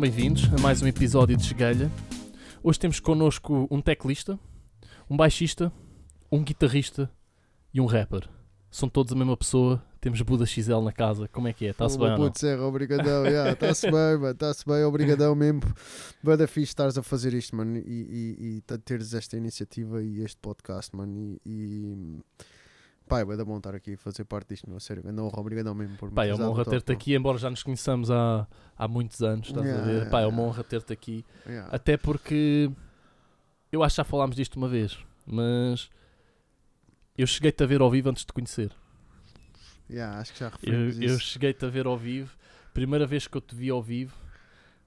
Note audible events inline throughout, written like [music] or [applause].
bem-vindos a mais um episódio de Chegalha. Hoje temos connosco um teclista, um baixista, um guitarrista e um rapper. São todos a mesma pessoa, temos Buda XL na casa. Como é que é? Está-se bem? Putz, Serra, obrigadão. yeah, Está-se bem, mano. Está-se bem, obrigadão mesmo. Bada fixe estares a fazer isto, mano. E, e, e teres esta iniciativa e este podcast, mano. E. e... Pá, é bada bom estar aqui a fazer parte disto, meu. Sério, grande honra, obrigadão mesmo por me Pá, é uma honra ter-te aqui, embora já nos conheçamos há, há muitos anos, estás a Yeah, ver? yeah, Pá, é uma honra ter-te aqui. Yeah. Até porque eu acho que já falámos disto uma vez, mas eu cheguei-te a ver ao vivo antes de te conhecer. Yeah, acho que já Eu, referimos eu isso. cheguei-te a ver ao vivo. Primeira vez que eu te vi ao vivo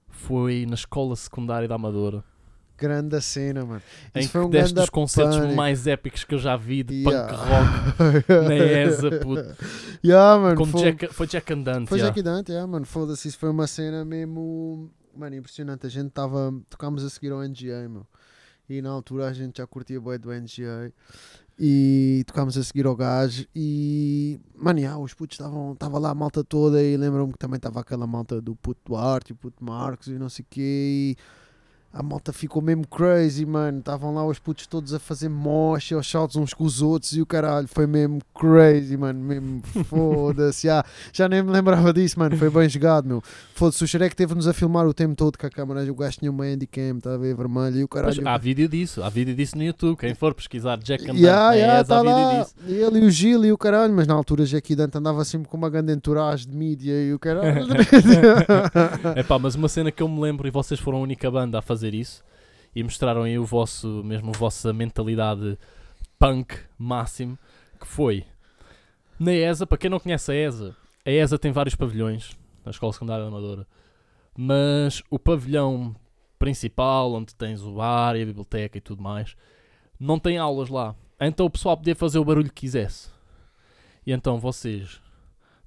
foi na escola secundária da Amadora. Grande cena, mano. em Isso que foi um deste dos concertos pânico. mais épicos que eu já vi de Yeah. punk rock [laughs] na ESA, puto. Yeah, mano. Como foi- Jack, foi Jack Andante. Foi yeah. Jack Dante, yeah, mano. Foda-se, isso foi uma cena mesmo. Mano, impressionante. A gente estava. Tocámos a seguir ao NGA, meu. E na altura a gente já curtia bué do NGA. E tocámos a seguir ao gajo. E. Mano, yeah, os putos estavam. Estava lá a malta toda. E lembro-me que também estava aquela malta do puto Duarte, o puto Marcos e não sei o quê. E. A malta ficou mesmo crazy, mano. Estavam lá os putos todos a fazer mocha, aos saltos uns com os outros e o caralho. Foi mesmo crazy, mano. Mesmo [laughs] foda-se. Já, já nem me lembrava disso, mano. Foi bem jogado, meu. Foda-se, o Shrek teve-nos a filmar o tempo todo com a câmera. O gajo tinha uma handicam, está a ver, vermelho. E o Pois, caralho. há vídeo disso, há vídeo disso no YouTube. Quem for pesquisar Jack Andante Yeah, yeah, ESA, tá há vídeo lá. disso. Ele e o Gil e o caralho, mas na altura Jackie Dante andava sempre com uma grande entourage de mídia e o caralho. [laughs] [laughs] É pá, mas uma cena que eu me lembro, e vocês foram a única banda a fazer isso, e mostraram aí o vosso, mesmo a vossa mentalidade punk máximo, que foi na ESA, para quem não conhece a ESA, a ESA tem vários pavilhões, na Escola Secundária da Amadora, mas o pavilhão principal, onde tens o bar e a biblioteca e tudo mais, não tem aulas lá. Então o pessoal podia fazer o barulho que quisesse. E então vocês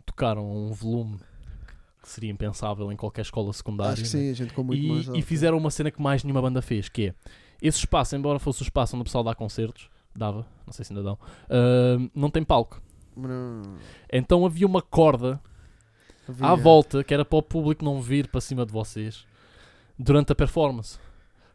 tocaram um volume que seria impensável em qualquer escola secundária. Acho que né? sim, a gente com muito E, mais. e alto. fizeram uma cena que mais nenhuma banda fez, que é esse espaço, embora fosse o espaço onde o pessoal dá concertos, dava, não sei se ainda dão, ah, não tem palco. Não, Então havia uma corda à havia. volta que era para o público não vir para cima de vocês durante a performance.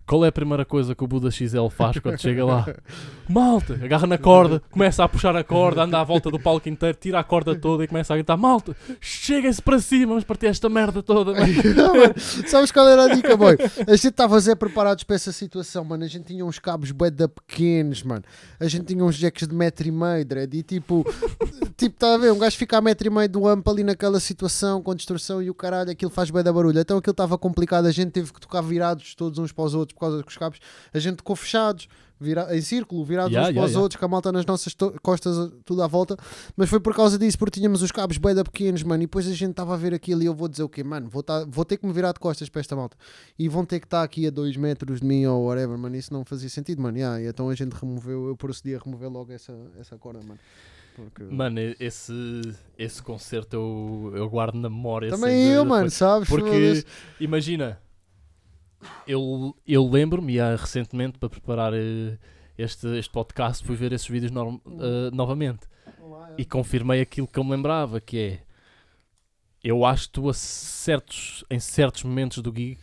Qual é a primeira coisa que o Buda XL faz quando chega lá? [laughs] Malta! Agarra na corda, começa a puxar a corda, anda à volta do palco inteiro, tira a corda toda e começa a gritar: Malta! Cheguem-se para cima, vamos partir esta merda toda. mano." [laughs] Não, mano, Sabes qual era a dica, boy? A gente estava a ser preparados para essa situação, mano. A gente tinha uns cabos bué da pequenos, mano. A gente tinha uns jacks de metro e meio, dread. E tipo, [laughs] tipo, tá a ver? Um gajo fica a metro e meio do amp ali naquela situação, com distorção e o caralho, aquilo faz bué da barulho. Então aquilo estava complicado. A gente teve que tocar virados todos uns para os outros por causa dos cabos. A gente tocou fechados. vira- em círculo, virados Yeah, uns yeah, para os yeah. outros, com a malta nas nossas costas, tudo à volta. Mas foi por causa disso, porque tínhamos os cabos bué da pequenos, mano. E depois a gente estava a ver aquilo e eu vou dizer o quê, mano? Vou, tá- vou ter que me virar de costas para esta malta. E vão ter que estar aqui a 2 metros de mim ou whatever, mano. Isso não fazia sentido, mano. Yeah, e então a gente removeu, eu procedi a remover logo essa, essa corda, mano. Porque... Mano, esse, esse concerto eu, eu guardo na memória. Também eu, dúvida, mano, sabes? Porque, imagina, eu, eu lembro-me, ah, recentemente, para preparar eh, este, este podcast, fui ver esses vídeos norm- eh, novamente e confirmei aquilo que eu me lembrava, que é eu acho que tu a certos, em certos momentos do gig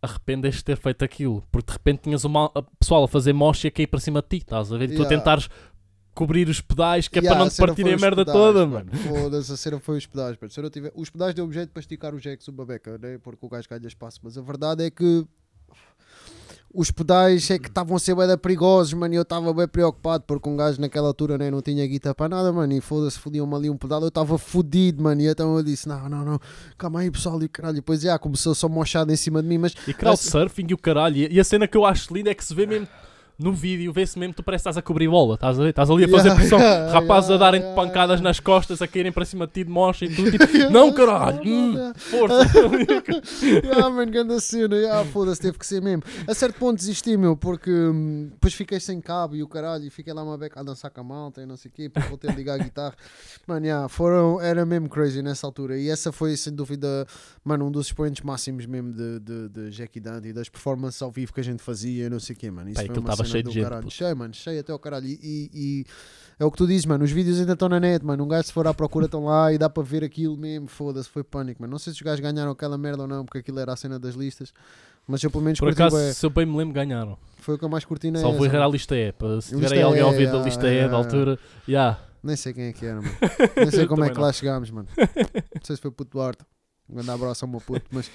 arrependes de ter feito aquilo, porque de repente tinhas uma a pessoal a fazer mocha e a cair para cima de ti, estás a ver? E tu a Yeah. tentares cobrir os pedais que é Yeah, para não te partirem a merda pedais, toda, mano. Foda-se, a cena foi os pedais, mano. Se eu não tiver... Os pedais deu jeito para esticar o jacks o babeca, né? porque o gajo ganha espaço. Mas a verdade é que os pedais é que estavam a ser bem perigosos, mano. E eu estava bem preocupado porque um gajo naquela altura né, não tinha guita para nada, mano. E foda-se, fodiam-me ali um pedal. Eu estava fodido, mano. E então eu disse: Não, não, não, calma aí, pessoal. E caralho, depois já começou só mochado em cima de mim. Mas E crowdsurfing e o caralho. E- E a cena que eu acho linda é que se vê mesmo no vídeo, vê-se mesmo que tu parece que estás a cobrir bola, estás a? Estás ali a fazer Yeah, pressão, yeah, rapazes yeah, a darem yeah, pancadas yeah. nas costas, a caírem para cima de ti de mocha e tudo. Tipo, [laughs] não caralho, hum, força. [laughs] [laughs] ah, mano, grande cena, ah, foda-se, teve que ser mesmo. A certo ponto desisti, meu, porque hum, depois fiquei sem cabo e o caralho, e fiquei lá uma beca a dançar com a malta e não sei o quê, depois voltei a ligar a guitarra. Mano, yeah, foram, era mesmo crazy nessa altura. E essa foi, sem dúvida, mano, um dos expoentes máximos mesmo de, de, de Jackie Dante e das performances ao vivo que a gente fazia e não sei o quê, mano. Isso Pá, foi uma cena cheio do de gente, caralho. puto. Cheio, mano, cheio até ao caralho. E, e- e É o que tu dizes, mano. Os vídeos ainda estão na net, mano. Um gajo se for à procura estão lá e dá para ver aquilo mesmo. Foda-se, foi pânico, mano. Não sei se os gajos ganharam aquela merda ou não, porque aquilo era a cena das listas. Mas eu pelo menos Por curti acaso, se eu bem me lembro, ganharam. Foi o que eu mais curti na Salvo essa, errar a lista E. Para, se tiver aí alguém a ouvir da yeah, lista E da altura, yeah. Nem sei quem é que era, mano. [laughs] Nem sei como é que lá chegámos, mano. Não sei se foi o puto Duarte. Um grande abraço ao meu puto, mas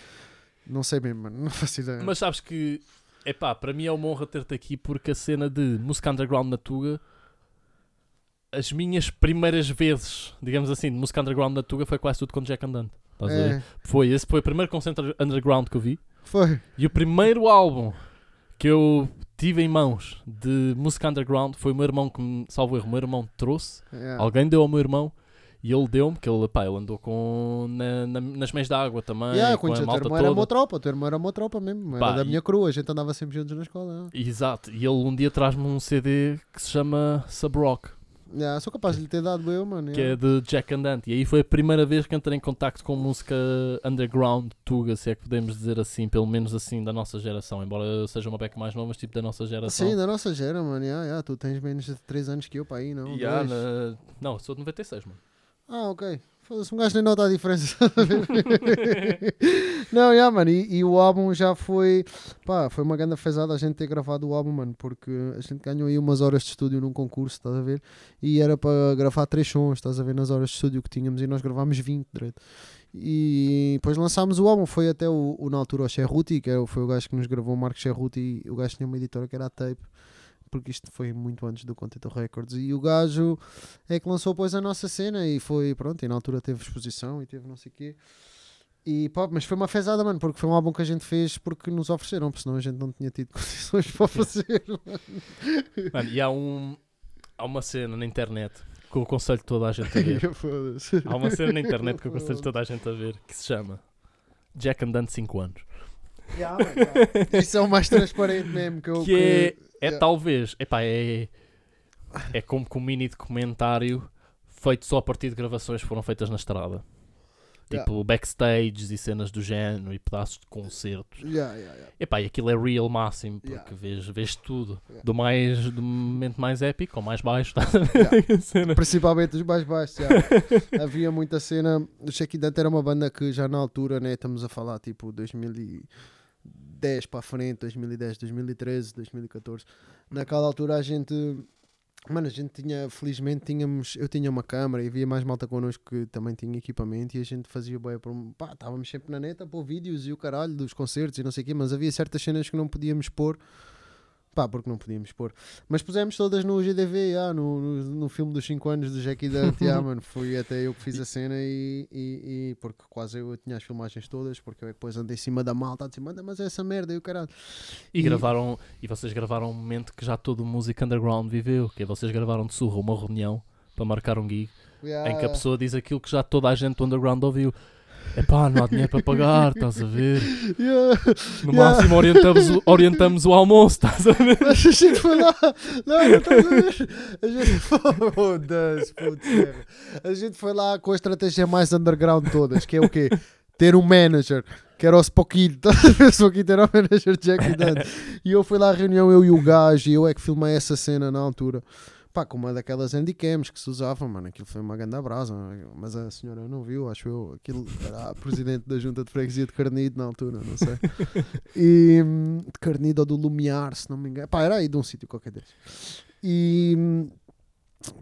não sei mesmo, mano. Não faço ideia. Mas sabes que, epá, para mim é uma honra ter-te aqui porque a cena de música underground na Tuga, as minhas primeiras vezes, digamos assim, de música underground na Tuga foi quase tudo com Jack Andante. Estás a ver? é, Foi, esse foi o primeiro concerto underground que eu vi. foi. E o primeiro álbum que eu tive em mãos de música underground foi o meu irmão que me, salvo erro, o meu irmão trouxe. Yeah. Alguém deu ao meu irmão e ele deu-me, que ele, pá, ele andou com, na- na- nas meias d'água também, Yeah, com a teu malta irmão, era uma tropa, o teu irmão era uma tropa mesmo, Pá, era da e- minha crua, a gente andava sempre juntos na escola. Exato, e ele um dia traz-me um CD que se chama Sub Rock, Yeah. Yeah, sou capaz de lhe ter dado eu, mano. que é yeah. de Jack Andante. E aí foi a primeira vez que entrei em contacto com música underground tuga, se é que podemos dizer assim, pelo menos assim, da nossa geração. Embora eu seja uma beca mais nova, mas tipo da nossa geração. Sim, da nossa gera, mano. Yeah, yeah. Tu tens menos de 3 anos que eu para aí, não? E Dois. na- Não, sou de 96, mano. Ah, ok. Foda-se, um gajo nem nota a diferença. [laughs] não, yeah, mano, e, e o álbum já foi. Pá, foi uma grande fezada a gente ter gravado o álbum, mano, porque a gente ganhou aí umas horas de estúdio num concurso, estás a ver? E era para gravar três sons, estás a ver, nas horas de estúdio que tínhamos e nós gravámos 20 direito. E depois lançámos o álbum, foi até o, o na altura o Cherruti, que era- foi o gajo que nos gravou, o Marco Cherruti, o gajo tinha uma editora que era a Tape, porque isto foi muito antes do Contento Records, e o gajo é que lançou depois a nossa cena e foi, pronto, e na altura teve exposição e teve não sei o quê. E pá, mas foi uma fezada, mano, porque foi um álbum que a gente fez porque nos ofereceram, porque senão a gente não tinha tido [laughs] condições para fazer. Mano, e há, um, há uma cena na internet que eu aconselho toda a gente a ver. [laughs] Há uma cena na internet que eu aconselho toda a gente a ver que se chama Jack Andante 5 anos. Yeah, mano, yeah. [laughs] Isso é o mais transparente mesmo que eu. Que é, é yeah. talvez, epá, é, é como que um mini documentário feito só a partir de gravações que foram feitas na estrada. Yeah. Tipo backstages e cenas do género e pedaços de concertos. Yeah, yeah, yeah. Epá, e aquilo é real máximo, porque Yeah. vês, vês tudo. Yeah. Do, mais, do momento mais épico ao mais baixo. [laughs] A cena. Principalmente os mais baixos. yeah. [laughs] Havia muita cena. O Check Dante era uma banda que já na altura, né, estamos a falar tipo 2010 para a frente, 2010, 2013, 2014. Naquela altura a gente. Mano, a gente tinha, felizmente tínhamos, eu tinha uma câmera e havia mais malta connosco que também tinha equipamento e a gente fazia bem por pá, estávamos sempre na neta a pôr vídeos e o caralho dos concertos e não sei o quê, mas havia certas cenas que não podíamos pôr, pá, porque não podíamos pôr. Mas pusemos todas no GDV, ah, no, no, no filme dos 5 anos do Jackie Dante, [laughs] ah, mano, foi até eu que fiz a cena e, e, e- porque quase eu, tinha as filmagens todas, porque eu é depois andei em cima da malta a dizer, manda, mas é essa merda e o caralho. E, E- gravaram, e vocês gravaram um momento que já todo o música underground viveu, que é vocês gravaram de surra uma reunião para marcar um gig Yeah, em que a pessoa diz aquilo que já toda a gente do underground ouviu. Epá, não há dinheiro para pagar, estás a ver? [laughs] yeah. No Yeah. máximo orientamos, o- orientamos o almoço, estás a ver? Mas a gente foi lá, não, não estás a ver? A gente oh, [laughs] merda. a gente foi lá com a estratégia mais underground de todas, que é o quê? Ter um manager, que era o Spockito, [laughs] estás a ver? Spockito era o manager de Jackie Dante. E eu fui lá à reunião, eu e o gajo, e eu é que filmei essa cena na altura. Pá, com uma daquelas handycams que se usavam, mano, aquilo foi uma grande brasa, mas a senhora não viu, acho eu, aquilo era a presidente da junta de freguesia de Carnido na altura, não sei. [laughs] E hum, de Carnido ou do Lumiar, se não me engano. Pá, era aí de um sítio qualquer desses. E hum,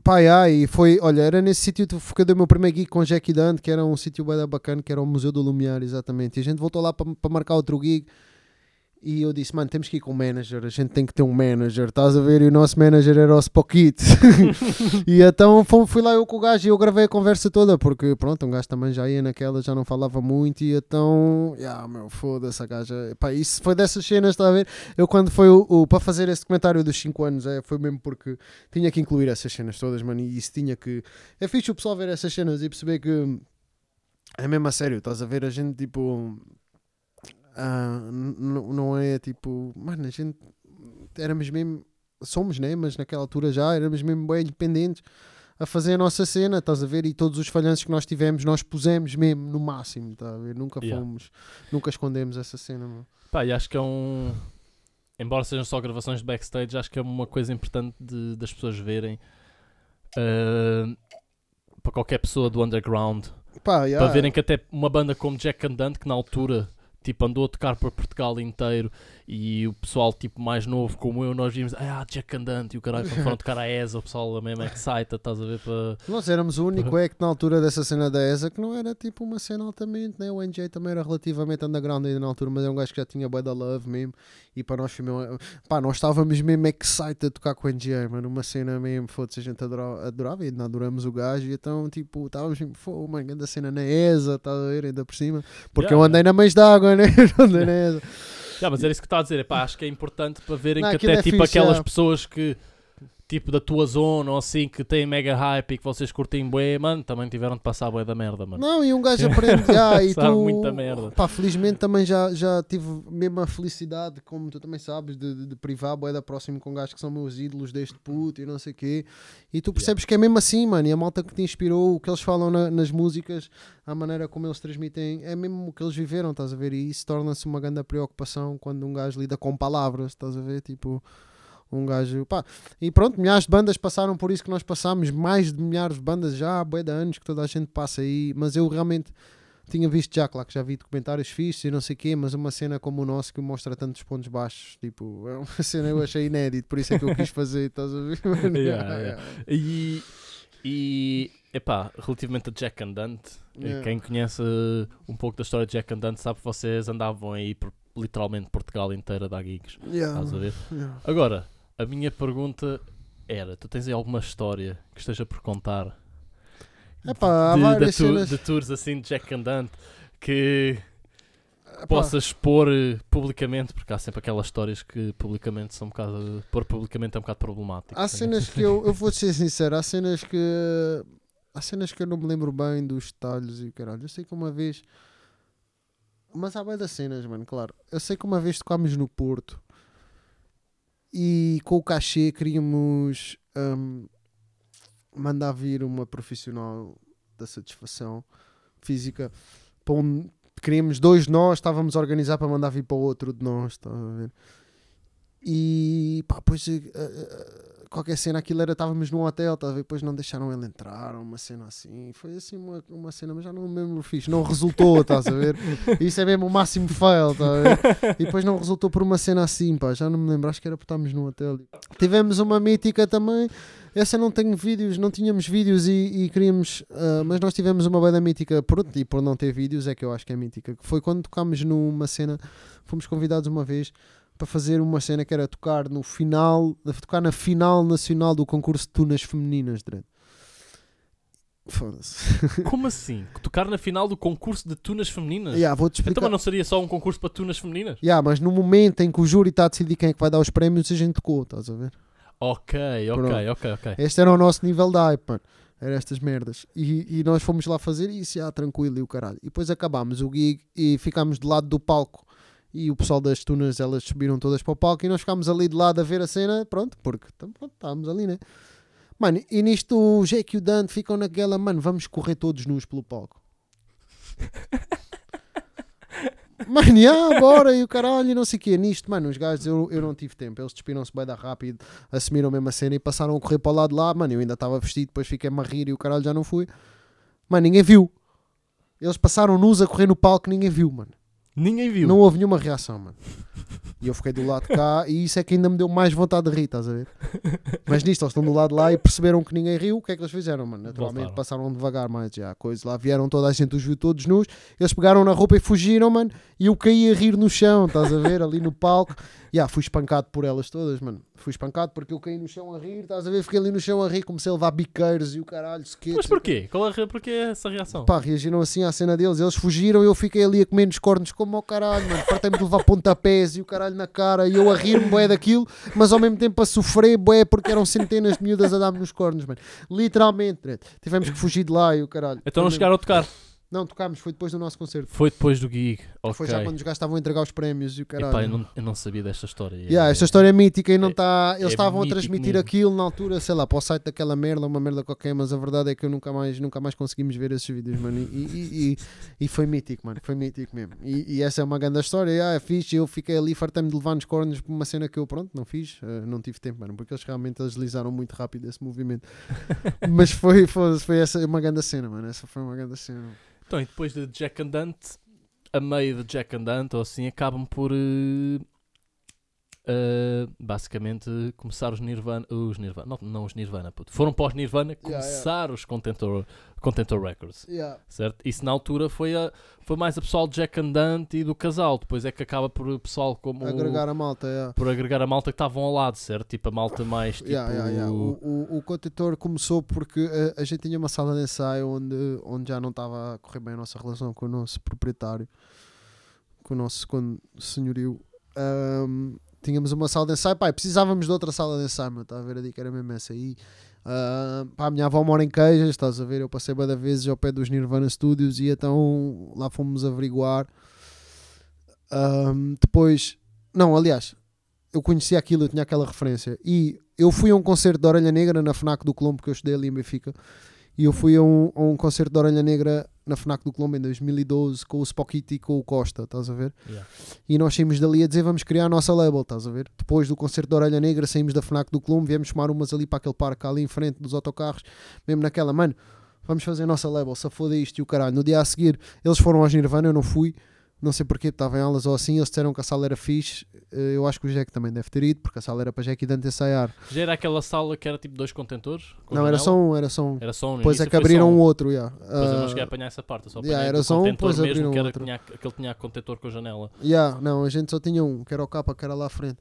pá, yeah, e foi, olha, era nesse sítio que eu dei o meu primeiro gig com Jackie Dante, que era um sítio bem bacana, que era o Museu do Lumiar, exatamente. E a gente voltou lá para marcar outro gig. E eu disse, mano, temos que ir com o manager, a gente tem que ter um manager, estás a ver? E o nosso manager era o Spockit. [laughs] e então fui, lá eu com o gajo e eu gravei a conversa toda, porque pronto, um gajo também já ia naquela, já não falava muito, e então, yeah, meu, foda-se a gaja. Pá, isso foi dessas cenas, está a ver? Eu quando foi o, o- para fazer esse documentário dos 5 anos, é, foi mesmo porque tinha que incluir essas cenas todas, mano, e isso tinha que. É fixe o pessoal ver essas cenas e perceber que é mesmo a sério, estás a ver? A gente tipo. N- não é tipo. Mano, a gente éramos mesmo. Somos, né? Mas naquela altura já éramos mesmo bem independentes a fazer a nossa cena, estás a ver? E todos os falhanços que nós tivemos, nós pusemos mesmo no máximo, estás a ver? Nunca Yeah. fomos, nunca escondemos essa cena, mano. Pá, e acho que é um. Embora sejam só gravações de backstage, acho que é uma coisa importante de- das pessoas verem uh, para qualquer pessoa do underground. Pá, yeah. Para verem que até uma banda como Jack and Dante, que na altura tipo, andou a tocar por Portugal inteiro e o pessoal tipo mais novo como eu, nós vimos, ah, Jack and Dante e o caralho, quando [laughs] foram tocar a ESA, o pessoal mesmo é excited, estás a ver para... Nós éramos o único act na altura dessa cena da ESA que não era tipo uma cena altamente, né? o NJ também era relativamente underground ainda na altura, mas é um gajo que já tinha bué da love mesmo. E para nós foi mesmo, pá, nós estávamos mesmo excited a tocar com o NJ, mano, uma cena mesmo, foda-se, a gente adorava, adorava e ainda adoramos o gajo. E então tipo, estávamos foda mano, grande cena na ESA, estás a ver, ainda por cima, porque Yeah, eu andei na mães d'água, andei na ESA. Yeah, [laughs] mas era isso que está a dizer, epá, acho que é importante para verem Não, que aquilo até é tipo fixe, aquelas é. pessoas que tipo da tua zona ou assim que têm mega hype e que vocês curtem bué, mano, também tiveram de passar bué da merda, mano. Não, e um gajo [laughs] aprende já e Sabe tu, muita merda. pá, felizmente também já, já tive mesmo a felicidade, como tu também sabes, de, de, de privar bué da próximo com gajos que são meus ídolos deste puto e não sei o quê. E tu percebes que é mesmo assim, mano, e a malta que te inspirou, o que eles falam na- nas músicas, a maneira como eles transmitem, é mesmo o que eles viveram, estás a ver? E isso torna-se uma grande preocupação quando um gajo lida com palavras, estás a ver? Tipo, um gajo, pá, e pronto, milhares de bandas passaram por isso que nós passámos, mais de milhares de bandas já há bué de anos que toda a gente passa aí, mas eu realmente tinha visto já, claro que já vi documentários fixos e não sei o quê, mas uma cena como o nosso que mostra tantos pontos baixos, tipo, é uma [laughs] cena que eu achei inédito, por isso é que eu quis fazer, estás a ver? [laughs] Yeah, yeah. E, e epá, relativamente a Jack and Dante, Yeah. quem conhece uh, um pouco da história de Jack and Dante sabe que vocês andavam aí por literalmente Portugal inteira a dar gigs. Yeah. Estás a ver? Agora, a minha pergunta era: tu tens aí alguma história que esteja por contar? Epá, de, de, tu- cenas- de tours assim de Jack and Dante que Epá, possas expor eh, publicamente, porque há sempre aquelas histórias que publicamente são um bocado. pôr publicamente é um bocado problemático. Há cenas que eu, eu vou ser sincero, há cenas que há cenas que eu não me lembro bem dos detalhes e caralho. Eu sei que uma vez, mas há bem das cenas, mano, claro. Eu sei que uma vez tocámos no Porto e com o cachê queríamos hum, mandar vir uma profissional da satisfação física para um. Queríamos dois nós, estávamos a organizar para mandar vir para o outro de nós, a ver? E pá, depois eh, eh, qualquer cena aquilo era, estávamos num hotel, ver? Depois não deixaram ele entrar, uma cena assim. Foi assim uma, uma cena, mas já não me lembro fixe. Não resultou, estás a ver? [laughs] Isso é mesmo o máximo fail, estás a ver? E depois não resultou por uma cena assim, pá, já não me lembro. Acho que era porque estávamos num hotel. Tivemos uma mítica também. Essa não tenho vídeos, não tínhamos vídeos e, e queríamos, ah, mas nós tivemos uma banda mítica, pronto, e por não ter vídeos é que eu acho que é mítica, que foi quando tocámos numa cena, fomos convidados uma vez para fazer uma cena que era tocar no final, tocar na final nacional do concurso de tunas femininas, Dredd. Foda-se. [laughs] Como assim? Tocar na final do concurso de tunas femininas? yeah, vou-te Então, explicar. mas não seria só um concurso para tunas femininas? Yeah, mas no momento em que o júri está a decidir quem é que vai dar os prémios, a gente tocou, estás a ver? Ok, ok, Pronto. ok, ok. Este era o nosso nível de hype, mano. Era estas merdas. E, e nós fomos lá fazer isso, já, tranquilo e o caralho. E depois acabámos o gig e ficámos de lado do palco. E o pessoal das tunas, elas subiram todas para o palco e nós ficámos ali de lado a ver a cena, pronto, porque pronto, estávamos ali, né? Mano, e nisto o Jake e o Dante ficam naquela, mano, vamos correr todos nus pelo palco. [laughs] Mano, já, bora, e o caralho, e não sei o quê. Nisto, mano, os gajos, eu, eu não tive tempo. Eles despiram-se bem da rápido, assumiram a cena e passaram a correr para o lado de lá. Mano, eu ainda estava vestido, depois fiquei-me a rir e o caralho já não fui. Mano, ninguém viu. Eles passaram nus a correr no palco, ninguém viu, mano. Ninguém viu. Não houve nenhuma reação, mano. [laughs] E eu fiquei do lado de cá e isso é que ainda me deu mais vontade de rir, estás a ver? Mas nisto, eles estão do lado de lá e perceberam que ninguém riu. O que é que eles fizeram, mano? Naturalmente Voltaram. passaram devagar mais já. a Coisa lá vieram toda a gente, os viu todos nus. Eles pegaram na roupa e fugiram, mano. E eu caí a rir no chão, estás a ver? Ali no palco. E ah, fui espancado por elas todas, mano. Fui espancado porque eu caí no chão a rir, estás a ver? Fiquei ali no chão a rir, comecei a levar biqueiros e o caralho. Mas porquê? Qual é, porquê essa reação? Pá, reagiram assim à cena deles. Eles fugiram e eu fiquei ali a comer nos cornos como ao caralho, mano. Fartei-me de levar pontapés e o caralho na cara. E eu a rir-me, bué, daquilo, mas ao mesmo tempo a sofrer, bué, porque eram centenas de miúdas a dar-me nos cornos, mano. Literalmente, tivemos que fugir de lá e o caralho. Então não chegaram a tocar. Não, tocámos, foi depois do nosso concerto. Foi depois do gig. Ok. Foi já quando os gajos estavam a entregar os prémios e o caralho. Epá, eu, não, eu não sabia desta história. Yeah, É- esta história é mítica e não é- está. Eles é estavam a transmitir mesmo. aquilo na altura, sei lá, para o site daquela merda, uma merda qualquer, mas a verdade é que eu nunca mais, nunca mais conseguimos ver esses vídeos, mano. E, e, e, e foi mítico, mano. Foi mítico mesmo. E, essa é uma grande história. Yeah, é fixe. Eu fiquei ali, fartei-me de levar nos cornos por uma cena que eu, pronto, não fiz. eh, não tive tempo, mano, porque eles realmente agilizaram muito rápido esse movimento. [laughs] mas foi, foi, foi essa uma grande cena, mano. Essa foi uma grande cena. Então, e depois de Jack and Dante, a meio de Jack and Dante, ou assim, acabam por eh, eh, basicamente começar os Nirvana. Os Nirvana, não, não os Nirvana, puto. Foram para os Nirvana Yeah, começar os Contentor, Contentor Records, Yeah. certo? Isso na altura foi, a, foi mais a pessoal de Jack and Dante e do casal. Depois é que acaba por o pessoal como. Agregar a malta, yeah. Por agregar a malta que estavam ao lado, certo? Tipo a malta mais tipo. Yeah, yeah, yeah. O, o, o contentor começou porque eh, a, gente tinha uma sala de ensaio onde, onde já não estava a correr bem a nossa relação com o nosso proprietário, com o nosso senhorio. Ahm, tínhamos uma sala de ensaio, pá, precisávamos de outra sala de ensaio, meu, está a ver a dica, era mesmo essa aí. Ahm, pá, a minha avó mora em Queijas, estás a ver? Eu passei várias vezes ao pé dos Nirvana Studios e então lá fomos averiguar. Ahm, depois, não, aliás, eu conhecia aquilo, eu tinha aquela referência. E eu fui a um concerto de Orelha Negra na FNAC do Colombo, que eu estudei ali em Benfica. E eu fui a um, a um concerto de Orelha Negra na FNAC do Colombo em 2012 com o Spockity e com o Costa, estás a ver? Yeah. E nós saímos dali a dizer vamos criar a nossa label, estás a ver? Depois do concerto de Orelha Negra saímos da FNAC do Colombo, viemos tomar umas ali para aquele parque ali em frente dos autocarros, mesmo naquela, mano, vamos fazer a nossa label, se foda isto e o caralho. No dia a seguir eles foram aos Nirvana, eu não fui, não sei porquê, estava em aulas ou assim, eles disseram que a sala era fixe, Eh, eu acho que o Jack também deve ter ido, porque a sala era para Jack e Dante ensaiar. Já era aquela sala que era tipo dois contentores? não, era só um, era só um. Era só um. Depois é que abriram um outro, yeah. Depois eu não Ah, cheguei a apanhar essa parte, eu só yeah, era só um, depois mesmo, abriram que era outro. tinha, aquele tinha contentor com janela. Yeah, não, a gente só tinha um, que era o capa, que era lá à frente.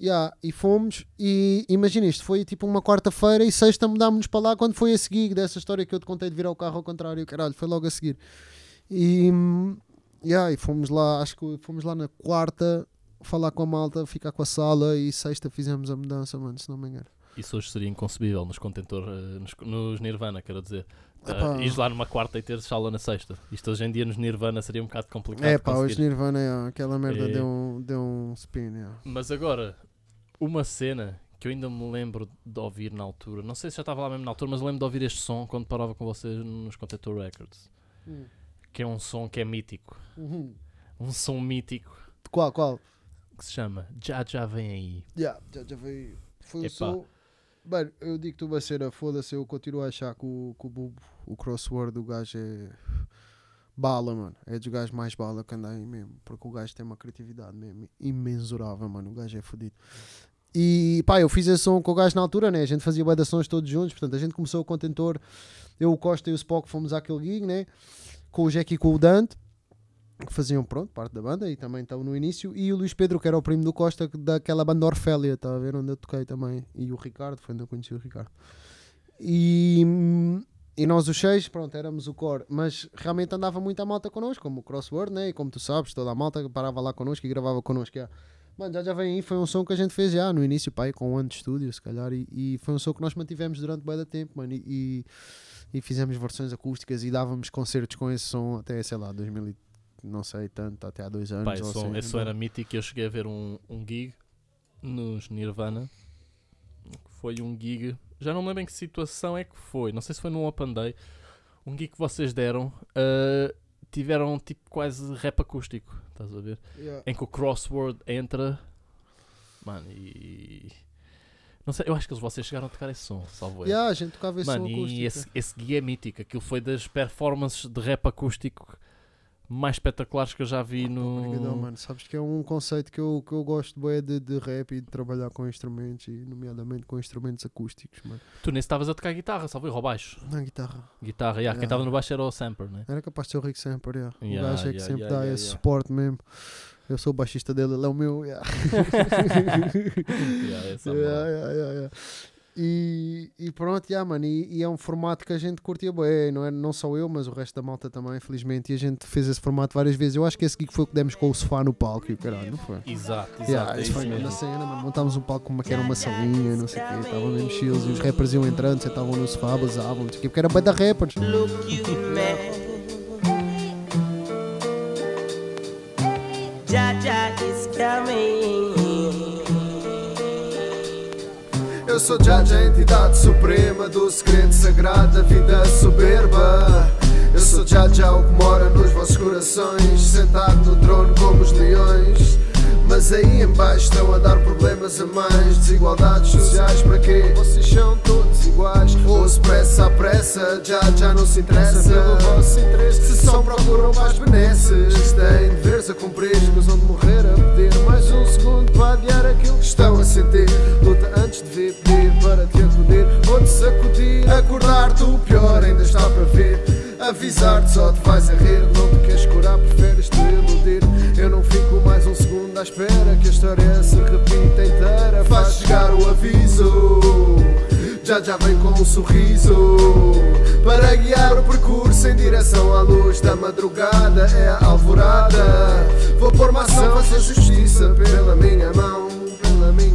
Yeah, e fomos, e imagina isto, foi tipo uma quarta-feira e sexta mudámos-nos para lá quando foi a seguir dessa história que eu te contei de virar o carro ao contrário, caralho, foi logo a seguir. E, hum, yeah, e fomos lá, acho que fomos lá na quarta falar com a malta, ficar com a sala e sexta fizemos a mudança, mano, se não me engano. Isso hoje seria inconcebível nos contentor, eh, nos, nos Nirvana, quero dizer. Epá. Uh, ires lá numa quarta e teres sala na sexta. Isto hoje em dia nos Nirvana seria um bocado complicado. É pá, conseguir. hoje Nirvana, yeah, aquela merda É. deu, um, deu um spin, yeah. Mas agora, uma cena que eu ainda me lembro de ouvir na altura, não sei se já estava lá mesmo na altura, mas lembro de ouvir este som quando parava com vocês nos Contentor Records. Que é um som que é mítico. Uhum. Um som mítico Qual, qual? que se chama Já Já Vem Aí. Yeah, já, já veio. Foi o Epá. som. Mano, eu digo-te uma cena, foda-se, eu continuo a achar que o, que o Bubo, o crossword do gajo é bala, mano. É dos gajos mais bala que anda aí mesmo. Porque o gajo tem uma criatividade mesmo imensurável, mano. O gajo é fodido. E pá, eu fiz esse som com o gajo na altura, né? A gente fazia bué de todos juntos. Portanto, a gente começou o contentor. Eu, o Costa e o Spock fomos àquele gig, né? Com o Jack e com o Dante. Que faziam, pronto, parte da banda e também estavam no início. E o Luís Pedro, que era o primo do Costa, que- daquela banda Orfélia, tá a ver? Onde eu toquei também. E o Ricardo, foi onde eu conheci o Ricardo. E, e nós os seis, pronto, éramos o core. Mas realmente andava muita malta connosco, como o Crossword, né? E como tu sabes, toda a malta parava lá connosco e gravava connosco. já. Mano, já já vem aí, foi um som que a gente fez já no início, pá, aí, com um ano de estúdio, se calhar. E, e foi um som que nós mantivemos durante bem da tempo, mano. E, e, e fizemos versões acústicas e dávamos concertos com esse som até, sei lá, 2000 e não sei tanto, até há dois anos. Pá, esse, ou som, assim, esse som era mítico. Eu cheguei a ver um, um gig nos Nirvana. Foi um gig. Já não me lembro em que situação é que foi. Não sei se foi num Open Day. Um gig que vocês deram. ah, tiveram tipo quase rap acústico. Estás a ver? Yeah. Em que o crossword entra. Mano, e. Não sei, eu acho que vocês chegaram a tocar esse som, salvo. Yeah, a gente tocava esse Mano, som e esse, esse gig é mítico. Aquilo foi das performances de rap acústico mais espetaculares que eu já vi no. Obrigadão, mano. Sabes que é um conceito que eu, que eu gosto bué de, de rap e de trabalhar com instrumentos, e nomeadamente com instrumentos acústicos, mano. Tu nem estavas a tocar guitarra, salvo erro, baixo. Na guitarra. Guitarra, yeah. quem Yeah. estava no baixo era o Samper, né? Era capaz de ser o Rick Samper, yeah. o Yeah, gajo é que sempre dá esse suporte mesmo. Eu sou o baixista dele, ele é o meu. [laughs] Yeah. Yeah, essa é Yeah, yeah, yeah, yeah. E, e pronto, yeah, mano, e, e é um formato que a gente curtia bem, não, é, não só eu, mas o resto da malta também, felizmente, e a gente fez esse formato várias vezes. Eu acho que esse gig foi o que demos com o sofá no palco e o caralho, não foi? Exato, exato. Yeah, é isso foi na mesmo. cena, mano. Montámos um palco como que era uma salinha, não sei o quê, estava mesmo chills, e os rappers iam entrando, sentavam no sofá, bazavam, não sei o quê, porque era bem da rappers. Look, you man, mim. Eu sou Judge, a entidade suprema do segredo sagrado da vida soberba. Eu sou Judge, o que mora nos vossos corações, sentado no trono como os leões. Mas aí embaixo estão a dar problemas a mais, desigualdades sociais para quê? Vocês são todos iguais. Pressa à pressa Já já não se interessa. Pelo vosso interesse Se só procuram mais benesses. Têm deveres a cumprir Escusam de morrer a pedir Mais um segundo para adiar aquilo que estão a sentir. Luta antes de vir pedir para te acudir. Ou te sacudir. Acordar-te o pior ainda está para vir. Avisar-te só te faz a rir. Não te queres curar, preferes te iludir. Eu não fico mais um segundo à espera Que a história se repita inteira. Faz chegar o aviso Já já vem com um sorriso. Para guiar o percurso em direção à luz da madrugada É a alvorada. Vou pôr uma ação, faça justiça Pela minha mão, pela minha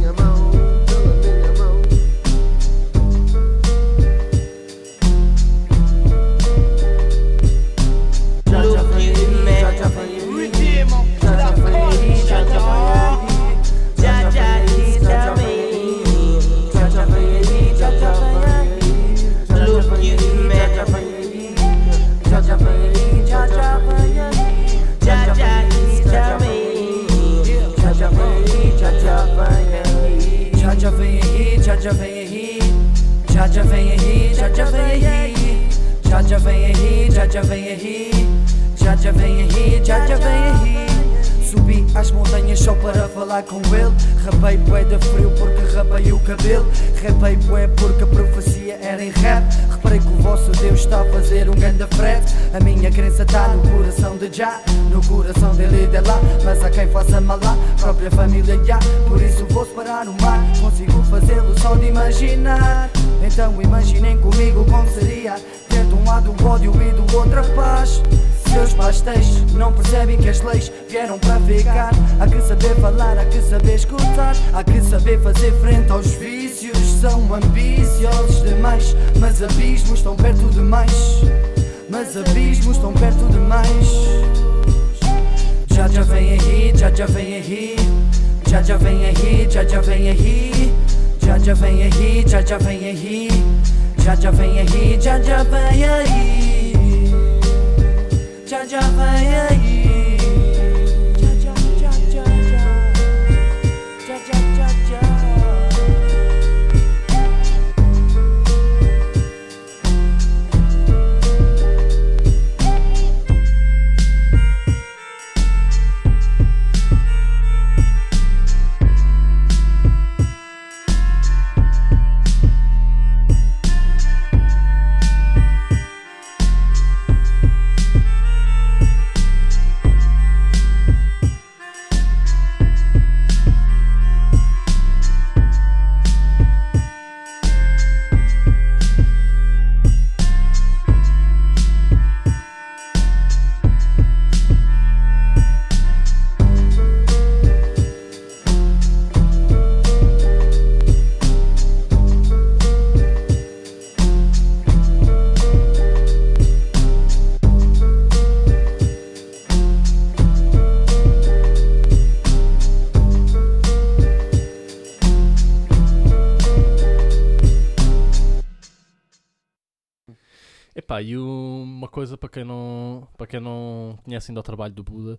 E uma coisa para quem não para quem não conhece ainda o trabalho do Buda,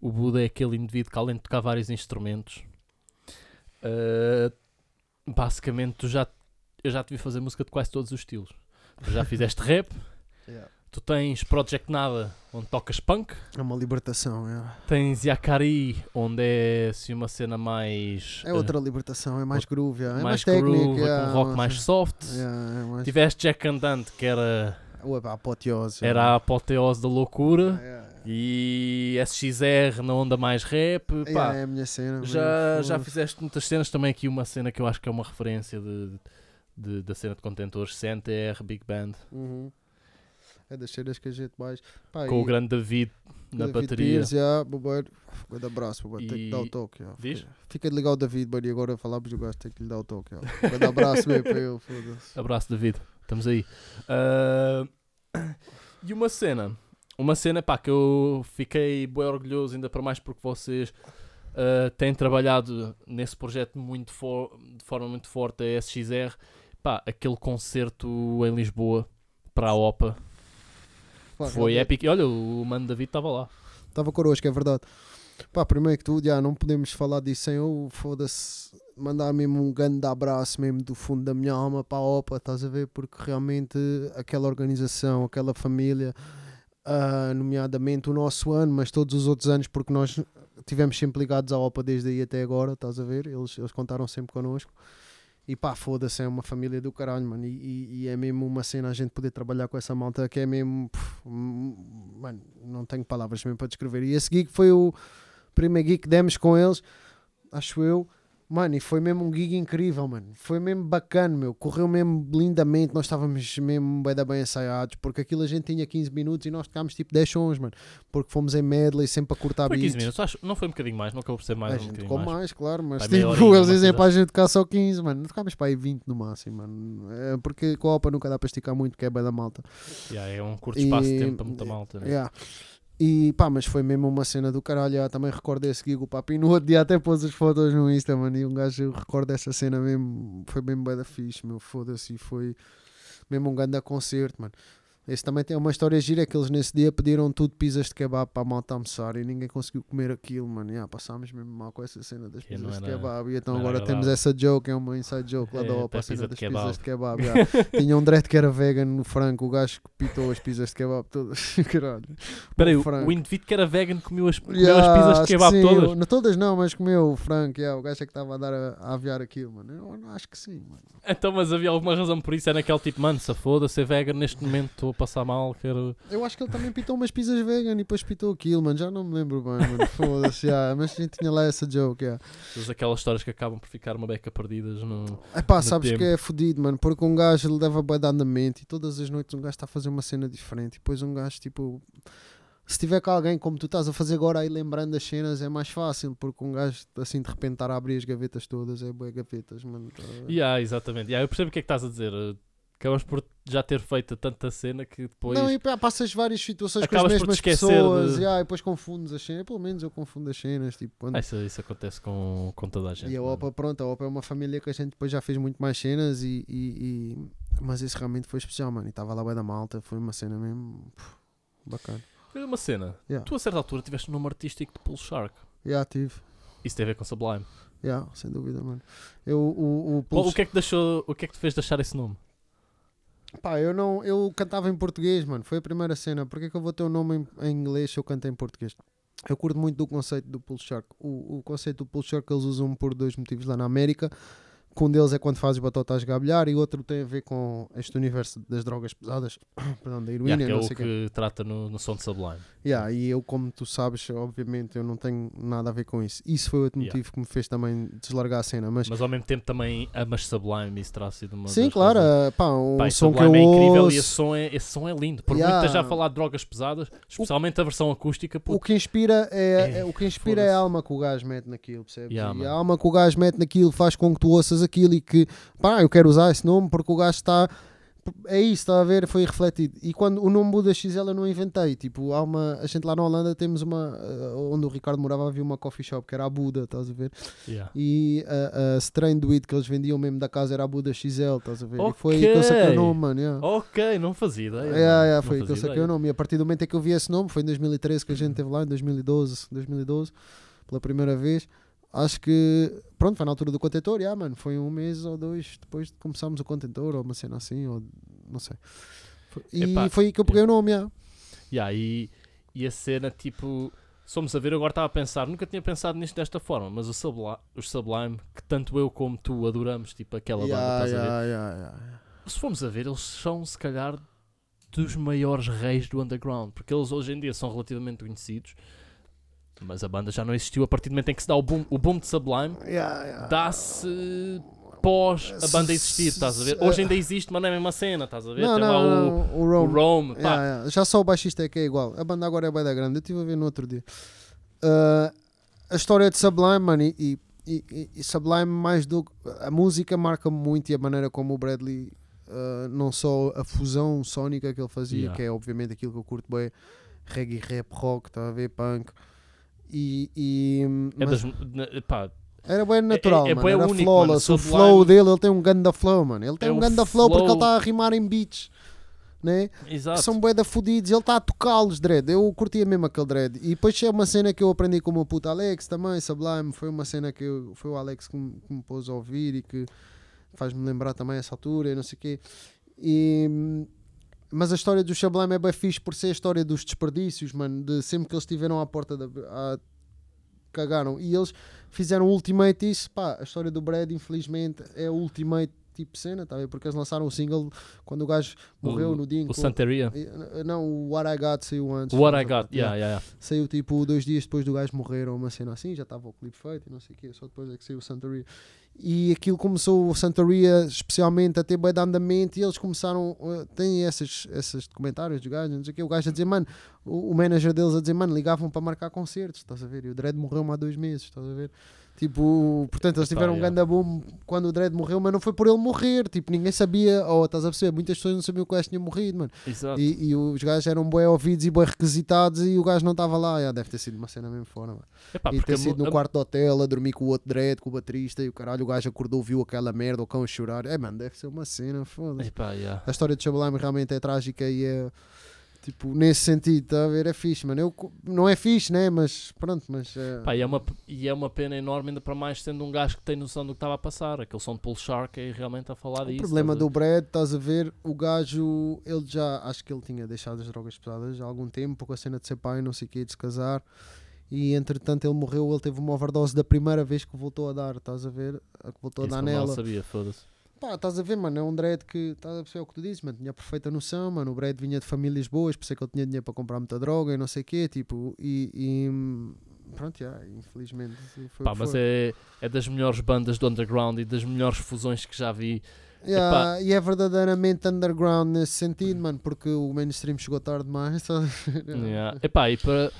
o Buda é aquele indivíduo que além de tocar vários instrumentos, eh, basicamente tu já, eu já te vi fazer música de quase todos os estilos. Tu já fizeste [laughs] rap, Yeah. tu tens Project Nada, onde tocas punk, É uma libertação, é. tens Yakari, onde é assim uma cena mais É outra libertação, é mais groove, é, é mais, mais, groove, técnico. com é, um rock mais soft. é mais, Tiveste Jack Andante, que era, Pá, apoteose. era a apoteose da loucura. É, é. E SXR na onda mais rap, pá, é a minha cena. já, já fizeste muitas cenas, também aqui uma cena que eu acho que é uma referência de, de- da cena de contentores, CNTR, Big Band, Uhum. É das cenas que a gente mais. Pá, com o e- grande David na David bateria. Pires, yeah, bobeiro. Grande abraço, bobeiro. Tem que dar o E- toque. yeah. Fica, fica de ligar o David, mano. E agora falamos do gajo, tem que lhe dar o toque. yeah. Grande abraço mesmo para ele. Abraço, David. Estamos aí. Ah, [coughs] e uma cena. Uma cena, pá, que eu fiquei bem orgulhoso, ainda para mais porque vocês Uh, tem trabalhado nesse projeto muito for- de forma muito forte a SXR. Pá, aquele concerto em Lisboa para a OPA Pá, foi épico. E olha, o Mano David estava lá. Estava connosco, é verdade. Pá, primeiro que tudo, já não podemos falar disso sem eu, foda-se, mandar mesmo um grande abraço mesmo do fundo da minha alma para a OPA, estás a ver? Porque realmente aquela organização, aquela família, ah, nomeadamente o nosso ano, mas todos os outros anos, porque nós tivemos sempre ligados à OPA desde aí até agora, estás a ver? Eles, eles contaram sempre connosco. E pá, foda-se, é uma família do caralho, mano. E, e- e é mesmo uma cena a gente poder trabalhar com essa malta que é mesmo. mano, não tenho palavras mesmo para descrever. E esse gig foi o primeiro gig que demos com eles, acho eu. Mano, e foi mesmo um gig incrível, mano. Foi mesmo bacana, meu. Correu mesmo lindamente. Nós estávamos mesmo bem, da bem ensaiados. Porque aquilo a gente tinha 15 minutos e nós tocámos tipo 10 sons, mano. Porque fomos em medley, sempre a cortar Foi 15 beats. minutos, acho, não foi um bocadinho mais, não acabou por ser mais a um gente tocou mais. mais. claro, mas Vai tipo, horinha, eles dizem para a gente tocar só 15, mano. Não tocámos para aí 20 no máximo, mano. É, porque com a OPA nunca dá para esticar muito, que é bem da malta. Yeah, é um curto espaço de tempo para muita malta. né? Yeah. E pá, mas foi mesmo uma cena do caralho. ah, também recordo esse gig, o papi no outro dia até pôs as fotos no Insta, mano. E um gajo recorda essa cena mesmo. Foi bem da fixe, meu. Foda-se. Foi mesmo um grande concerto, mano. Esse também tem uma história gira é que eles nesse dia pediram tudo pizzas de kebab para a malta almoçar e ninguém conseguiu comer aquilo, mano. Yeah, passámos mesmo mal com essa cena das Que pizzas de era- kebab. E então era agora temos essa joke, é uma inside joke lá É, da OPA, a cena de das kebab. pizzas de kebab. yeah. [laughs] Tinha um dread que era vegan no franco, o gajo que pitou as pizzas de kebab todas. [laughs] Caralho. Espera aí, o o, frango. indivíduo que era vegan comeu as, comeu Yeah, as pizzas de kebab sim, todas. eu- não todas não, mas comeu o Frank, yeah, o gajo é que estava a dar a, a aviar aquilo, mano. Eu, não acho que sim, mano. Então, mas havia alguma razão por isso? É naquele tipo, mano, se foda ser vegan neste momento, estou passar mal, quero. Eu acho que ele também pitou umas pizzas vegan e depois pitou aquilo, mano. Já não me lembro bem, mano. [laughs] Foda-se, yeah, mas a gente tinha lá essa joke, yeah. Aquelas histórias que acabam por ficar uma beca perdidas no. Epá, No sabes tempo. que é fodido, mano, porque um gajo ele leva bué de andamento e todas as noites um gajo está a fazer uma cena diferente e depois um gajo, tipo, se tiver com alguém como tu estás a fazer agora aí lembrando as cenas é mais fácil, porque um gajo assim de repente estar a abrir as gavetas todas é bué gavetas, mano. tá? Yeah, exatamente. Yeah, eu percebo o que é que estás a dizer. Acabas por já ter feito tanta cena que depois. Não, e pá, passas várias situações com as mesmas pessoas de- yeah, e depois confundes as cenas. Pelo menos eu confundo as cenas. Tipo, quando... Ah, isso, isso acontece com, com toda a gente. e a mano. OPA, pronto, a OPA é uma família que a gente depois já fez muito mais cenas e. e- e- Mas esse realmente foi especial, mano. E estava lá bem da malta, foi uma cena mesmo puf, bacana. Olha uma cena. Yeah. Tu a certa altura tiveste um nome artístico de Pull Shark. Já tive. Isso tem a ver com Sublime. Yeah, sem dúvida, mano. Eu, o, o, Pulse- o que é que deixou. O que é que te fez deixar esse nome? Pá, eu não. Eu cantava em português, mano. Foi a primeira cena. Porquê que eu vou ter o nome em, em inglês se eu canto em português? Eu curto muito do conceito do Pull Shark. O, o conceito do Pull Shark eles usam por dois motivos lá na América. Que um deles é quando fazes batota a esgabilhar e outro tem a ver com este universo das drogas pesadas, [coughs] perdão, da heroína, Yeah, que é o o que trata no, no som de Sublime. Yeah, e eu, como tu sabes, obviamente eu não tenho nada a ver com isso. Isso foi outro Yeah. motivo que me fez também deslargar a cena. Mas, Mas ao mesmo tempo também amas Sublime e isso terá sido uma sim, claro, razões. eh, pá, um Pá, som que Sublime eu é incrível ouço, e esse som é, esse som é lindo. Por Yeah. muito a falar de drogas pesadas, especialmente a versão acústica, o puto, que inspira é, É, é- o que inspira é a alma que o gajo mete naquilo, percebes? Yeah, e a alma que o gajo mete naquilo faz com que tu ouças aquilo e que, pá, eu quero usar esse nome porque o gajo está. É isso, está a ver? Foi refletido. E quando o nome Buda XL eu não inventei. Tipo, há uma. A gente lá na Holanda temos uma. eh, onde o Ricardo morava havia uma coffee shop que era a Buda, estás a ver? yeah. E a, a strain do weed que eles vendiam mesmo da casa era a Buda XL, estás a ver? E foi aí que eu saquei o nome, mano. Yeah. Ok, não fazia ideia. Yeah, yeah, foi aí que eu saquei ideia. o nome. E a partir do momento em que eu vi esse nome, foi em 2013 que a gente teve lá, em 2012, 2012, pela primeira vez. Acho que, pronto, foi na altura do contentor, yeah, mano, foi um mês ou dois depois de começarmos o contentor, ou uma cena assim, ou não sei. E Epá, foi aí que eu peguei o nome, yeah. Yeah, e, e a cena, tipo, somos a ver, agora estava a pensar, nunca tinha pensado nisto desta forma, mas o Sublime, os Sublime, que tanto eu como tu adoramos, tipo aquela Yeah, banda, estás a ver? yeah, yeah, yeah, yeah. Se formos a ver, eles são, se calhar, dos maiores reis do underground, porque eles hoje em dia são relativamente conhecidos, mas a banda já não existiu a partir do momento em que se dá o boom, o boom de Sublime, Yeah, yeah. dá-se pós a banda existir, estás a ver? Hoje ainda existe, mas não é a mesma cena, estás a ver? Não, Tem não, lá o, não, o o Rome. Rome, pá, Yeah, yeah. Já só o baixista é que é igual. A banda agora é bem da grande. Eu estive a ver no outro dia. Uh, a história de Sublime, mano, e, e- e- e Sublime mais do a música marca-me muito e a maneira como o Bradley uh, não só a fusão sónica que ele fazia, Yeah. que é obviamente aquilo que eu curto bem, reggae, rap, rock, tá a ver, punk. E, e- É mas das, na- pá, era bem natural, é- é mano. Era único, flawless. mano. O flow dele, ele tem um ganda flow, mano. Ele tem É um ganda flow porque ele flow- está a rimar em beats, né? exato. que são bué da fudidos, ele está a tocá-los, dread. Eu curtia mesmo aquele dread. E depois é uma cena que eu aprendi com o meu puto Alex também, Sublime. Foi uma cena que eu- foi o Alex que me, que me pôs a ouvir e que faz-me lembrar também essa altura e não sei o quê. E, mas a história do Sublime é bem fixe por ser a história dos desperdícios, mano. De sempre que eles estiveram à porta da. à- cagaram. E eles fizeram o Ultimate isso, pá, a história do Brad, infelizmente, é o Ultimate tipo cena, tá? Porque eles lançaram o single quando o gajo morreu O- no dia em O que. Santeria. Eh, Não, o What I Got saiu antes. What I got, yeah, yeah, yeah. Saiu tipo dois dias depois do gajo morrer ou uma cena assim, já estava o clipe feito e não sei o quê, só depois é que saiu o Santeria. E aquilo começou, o Santeria especialmente, a ter bem de andamento e eles começaram, eh, tem esses, esses documentários dos gajos, não sei o quê, o gajo a dizer, mano, o, o manager deles a dizer, mano, ligavam para marcar concertos, estás a ver? E o Dredd morreu há dois meses, estás a ver? Tipo, portanto, eles tiveram um yeah. ganda boom quando o Dredd morreu, mas não foi por ele morrer, tipo, ninguém sabia, ou estás a perceber, muitas pessoas não sabiam que o gajo tinha morrido, mano. Exato. E, e os gajos eram bem ouvidos e bem requisitados e o gajo não estava lá. Já, deve ter sido uma cena mesmo fora. mano. Epá, e ter sido no a- quarto do hotel a dormir com o outro dread, com o baterista e o caralho, o gajo acordou, viu aquela merda, o cão a chorar. É, mano, deve ser uma cena, foda-se. Yeah. A história de Sublime realmente é trágica e é. Tipo, nesse sentido, está a ver? É fixe, mano. Eu, não é fixe, né? Mas pronto, mas. é- Pá, e, é uma, e é uma pena enorme, ainda para mais sendo um gajo que tem noção do que estava a passar. Aquele som de Pull Shark é realmente a falar O disso. problema estás a do Brad, estás a ver, o gajo, ele já, acho que ele tinha deixado as drogas pesadas há algum tempo, com a cena de ser pai, não sei o que, de se casar, e entretanto ele morreu, ele teve uma overdose da primeira vez que voltou a dar, estás a ver, a que voltou ver? a Isso dar nela. sabia, foda-se. Pá, estás a ver, mano, é um dread que, estás a perceber o que tu dizes, mano, tinha perfeita noção, mano, o Brad vinha de famílias boas, isso é que ele tinha dinheiro para comprar muita droga e não sei o quê, tipo, e, e pronto, já, infelizmente, foi Pá, mas foi. é, é das melhores bandas do underground e das melhores fusões que já vi. Yeah, e é verdadeiramente underground nesse sentido, mano, porque o mainstream chegou tarde demais. [laughs] a? Yeah. Epá, e para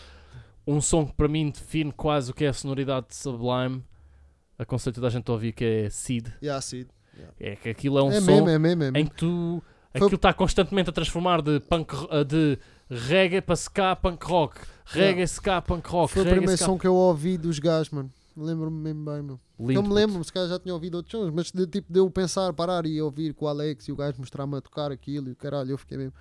um som que para mim define quase o que é a sonoridade de Sublime, aconselho toda a gente a ouvir que é Seed. Yeah, sim. É que aquilo é um é som mesmo, é mesmo, é em mesmo. que tu Foi- aquilo está constantemente a transformar de punk ro- de reggae para ska punk rock, reggae ska punk rock, Foi o reggae primeiro ska som que eu ouvi dos gajos, mano. Lembro-me mesmo bem, meu. Lindo, eu me lembro, se calhar já tinha ouvido outros sons, mas de, tipo de eu pensar, parar e ouvir com o Alex e o gajo mostrar-me a tocar aquilo e o caralho, eu fiquei mesmo.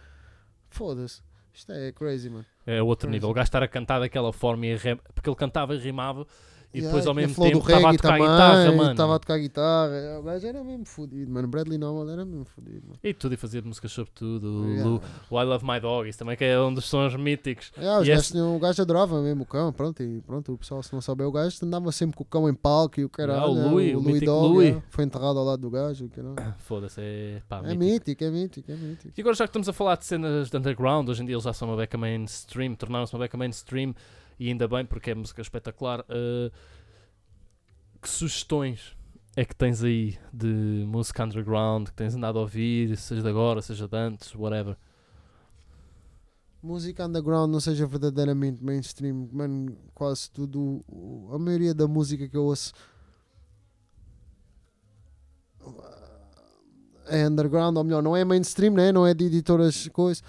Foda-se. Isto é crazy, mano. É outro Crazy. nível. O gajo estar a cantar daquela forma e a rem- porque ele cantava e rimava e Yeah, depois ao mesmo tempo estava a tocar também, guitarra, mano. Estava a tocar guitarra. O gajo era mesmo fodido, mano. Bradley Nowell era mesmo fodido, mano. E tudo e fazer músicas sobre tudo. o Yeah. O I Love My Dog, isso também que é um dos sons míticos. É, os esse- o gajo adorava mesmo o cão, pronto, e pronto, o pessoal se não souber, o gajo andava sempre com o cão em palco e o caralho, Ah, o é, Louis, o Louis mítico Dog, Louis. é, foi enterrado ao lado do gajo. [coughs] Foda-se, é pá, é mítico. mítico, é mítico, é mítico. E agora já que estamos a falar de cenas de underground, hoje em dia eles já são uma beca mainstream, tornaram-se uma beca mainstream e ainda bem porque é música espetacular. Uh, que sugestões é que tens aí de música underground que tens andado a ouvir, seja de agora, seja de antes, whatever? Música underground não seja verdadeiramente mainstream, mano, quase tudo, a maioria da música que eu ouço é underground, ou melhor, não é mainstream, né? não é de editoras coisas,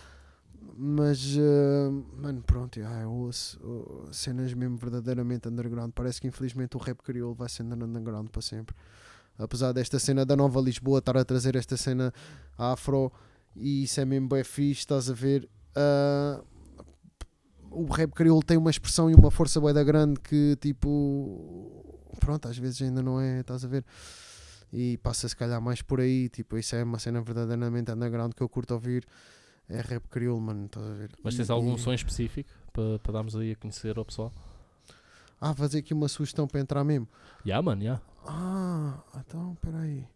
mas, eh, mano, pronto, ah, eu ouço oh, cenas mesmo verdadeiramente underground. Parece que infelizmente o rap crioulo vai sendo underground para sempre. Apesar desta cena da Nova Lisboa estar a trazer esta cena afro, e isso é mesmo bem fixe, estás a ver? Ah, o rap crioulo tem uma expressão e uma força bué da grande que tipo pronto, às vezes ainda não é, estás a ver? E passa se calhar mais por aí, tipo, isso é uma cena verdadeiramente underground que eu curto ouvir. É rap crioulo, mano, estás a ver? Mas tens E- algum e- som específico para, para darmos aí a conhecer ao pessoal? Ah, fazer aqui uma sugestão para entrar mesmo. Já, mano, já. Ah, então, peraí.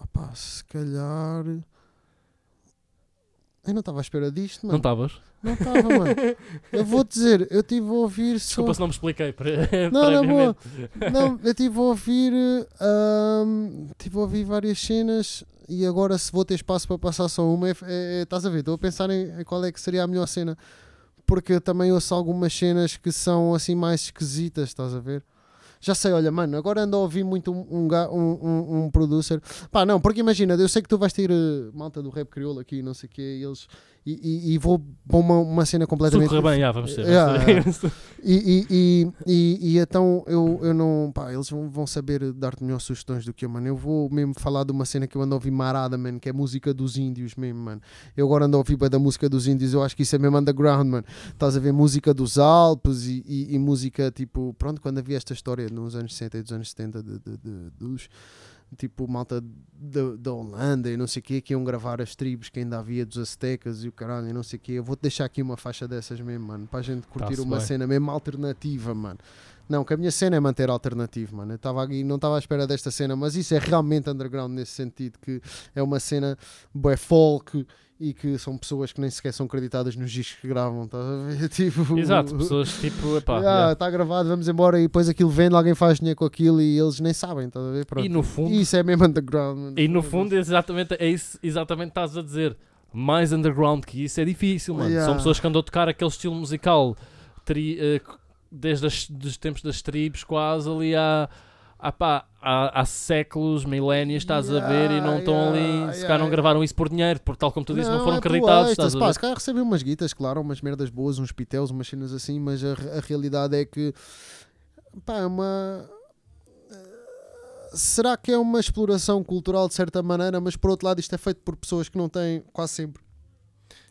Opá, se calhar. Eu não estava à espera disto, Não mano. estavas? Não estava, mano. [laughs] Eu vou dizer, eu estive a ouvir só. Desculpa se não me expliquei. pre- Não, na boa. Não, eu estive a ouvir. Estive a ouvir várias cenas e agora se vou ter espaço para passar só uma, é, é- é- estás a ver? Estou a pensar em, qual é que seria a melhor cena. Porque eu também ouço algumas cenas que são assim mais esquisitas, estás a ver? Já sei, olha, mano, agora ando a ouvir muito um, um, um, um, producer. Pá, não, porque imagina, eu sei que tu vais ter eh, malta do rap crioulo aqui, não sei o quê, e eles, e, e- e vou para uma, uma cena tudo completamente correr bem, já, vamos ser. Yeah, e, e, então eu, eu não. Pá, eles vão, saber dar-te melhores sugestões do que eu, mano. Eu vou mesmo falar de uma cena que eu ando a ouvir marada, mano, que é música dos índios mesmo, mano. Eu agora ando a ouvir da música dos índios, eu acho que isso é mesmo underground, mano. Estás a ver música dos Alpes e, e, e música tipo. Pronto, quando havia esta história nos anos 60 e dos anos 70 de, de- de- dos. Tipo, malta da, da Holanda e não sei o quê, que iam gravar as tribos que ainda havia dos Aztecas e o caralho e não sei o quê. Eu vou-te deixar aqui uma faixa dessas mesmo, mano, para a gente curtir Tá-se uma bem. cena mesmo alternativa, mano. Não, que a minha cena é manter alternativo, mano. Eu estava aqui, não estava à espera desta cena, mas isso é realmente underground nesse sentido, que é uma cena bué folk e que são pessoas que nem sequer são acreditadas nos discos que gravam, ver? [laughs] Tipo, Exato, pessoas tipo, epá, [laughs] Ah, yeah. Está gravado, vamos embora e depois aquilo vende, alguém faz dinheiro com aquilo e eles nem sabem, estás a ver? Pronto. E no fundo, Isso é mesmo underground. e no fundo é exatamente, é isso exatamente que estás a dizer. Mais underground que isso é difícil, mano. Yeah. São pessoas que andam a tocar aquele estilo musical tri- eh, desde as, dos tempos das tribos, quase ali há, há, pá, há, há séculos, milénios, estás a ver, e não Yeah, estão ali. yeah, se yeah, calhar não yeah. gravaram isso por dinheiro, porque tal como tu disse, não, foram é acreditados. extras, Estás a pá, ver? se calhar recebem umas guitas, claro, umas merdas boas, uns pitéus, umas cenas assim, mas a, a realidade é que pá, é uma. Será que é uma exploração cultural de certa maneira, mas por outro lado isto é feito por pessoas que não têm, quase sempre.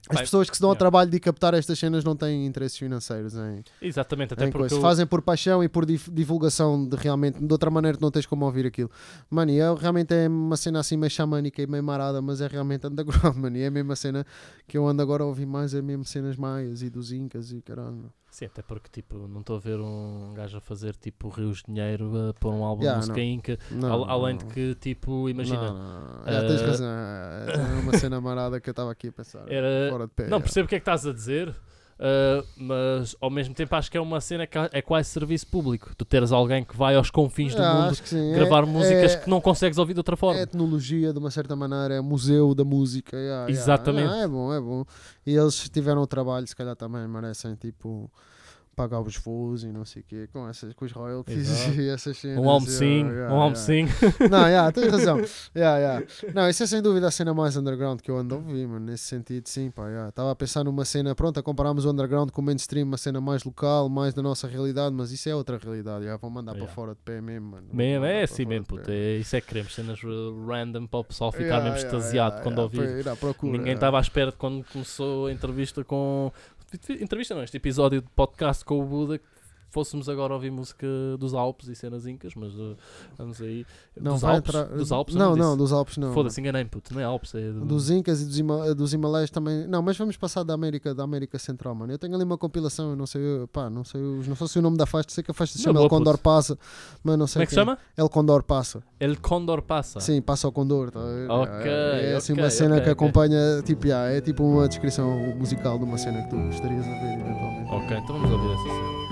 As Bem, pessoas que se dão ao trabalho de captar estas cenas não têm interesses financeiros em, Exatamente, até em porque. coisa. eu- Fazem por paixão e por divulgação de realmente, de outra maneira tu não tens como ouvir aquilo. Mano, e é, realmente é uma cena assim meio xamânica e meio marada, mas é realmente underground, [laughs] mano. E é a mesma cena que eu ando agora a ouvir mais, é mesmo cenas maias e dos incas e caralho. Sim, até porque tipo, não estou a ver um gajo a fazer tipo rios de dinheiro a pôr um álbum Yeah, de música. Não, Al- além de que, tipo, imagina. Não, não, não. Já tens eh, razão. É é uma cena marada que eu estava aqui a pensar. Era- Fora de pé. Não, é. percebo o que é que estás a dizer, ah, mas ao mesmo tempo acho que é uma cena que é quase serviço público. Tu teres alguém que vai aos confins do Ah, mundo gravar É- músicas é- que não consegues ouvir de outra forma. É etnologia de uma certa maneira, é museu da música. yeah, yeah. Exatamente. Yeah, é bom, é bom. E eles tiveram o trabalho, se calhar também merecem tipo pagar os voos e não sei o quê, com, essas, com os royalties [laughs] Exato. e essas cenas. um almocinho, yeah, yeah, um yeah. almocinho. [laughs] Não, yeah, tens [laughs] razão. Yeah, yeah. Não, isso é sem dúvida a cena mais underground que eu ando a ouvir, mano. Nesse sentido, sim, pá. yeah. Estava a pensar numa cena, pronto, a compararmos o underground com o mainstream, uma cena mais local, mais da nossa realidade, mas isso é outra realidade. Yeah. Vão mandar Yeah. para fora de pé mesmo, mano. Mesmo, é assim mesmo, puto. É, isso é que queremos, cenas random para o pessoal ficar Yeah, mesmo yeah, extasiado yeah, quando yeah, ouvir. Ninguém yeah. estava à espera de quando começou a entrevista com. Entrevista não, este episódio de podcast com o Buda. que Fôssemos agora ouvir música dos Alpes e cenas incas, mas uh, vamos aí. Não, dos, Alpes, entrar- dos Alpes, Não, disse. não, dos Alpes não. Foda-se, enganei-me, puto. Não é Alpes, é. do- Dos Incas e dos, Hima- dos Himalaias também. Não, mas vamos passar da América, da América Central, mano. Eu tenho ali uma compilação, eu não sei, pá, não sei, não sei o nome da faixa, sei que a faixa se Não, chama boa, El Condor puto. Passa, mas não sei Como é que se chama? El Condor Passa. El Condor Passa. Sim, passa ao Condor, tá ver? Ok, É, é assim ok, uma cena ok, que ok. acompanha, tipo, yeah, é tipo uma descrição musical de uma cena que tu gostarias de ver eventualmente. Ok, então vamos ouvir essa cena.